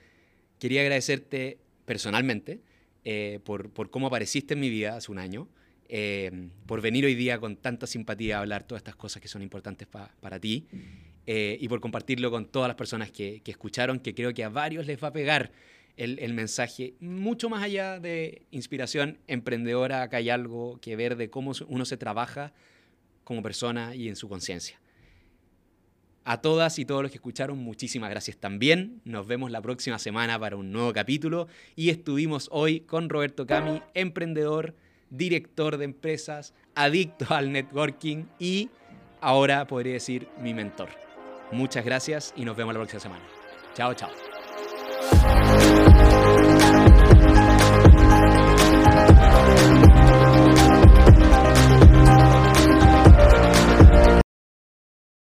quería agradecerte personalmente eh, por, por cómo apareciste en mi vida hace un año, em, por venir hoy día con tanta simpatía a hablar todas estas cosas que son importantes pa- para ti eh, y por compartirlo con todas las personas que, que escucharon, que creo que a varios les va a pegar el, el mensaje, mucho más allá de inspiración emprendedora, acá hay algo que ver de cómo uno se trabaja como persona y en su conciencia. A todas y todos los que escucharon, muchísimas gracias también. Nos vemos la próxima semana para un nuevo capítulo. Y estuvimos hoy con Roberto Cami, emprendedor, director de empresas, adicto al networking y ahora podría decir mi mentor. Muchas gracias y nos vemos la próxima semana. Chao, chao.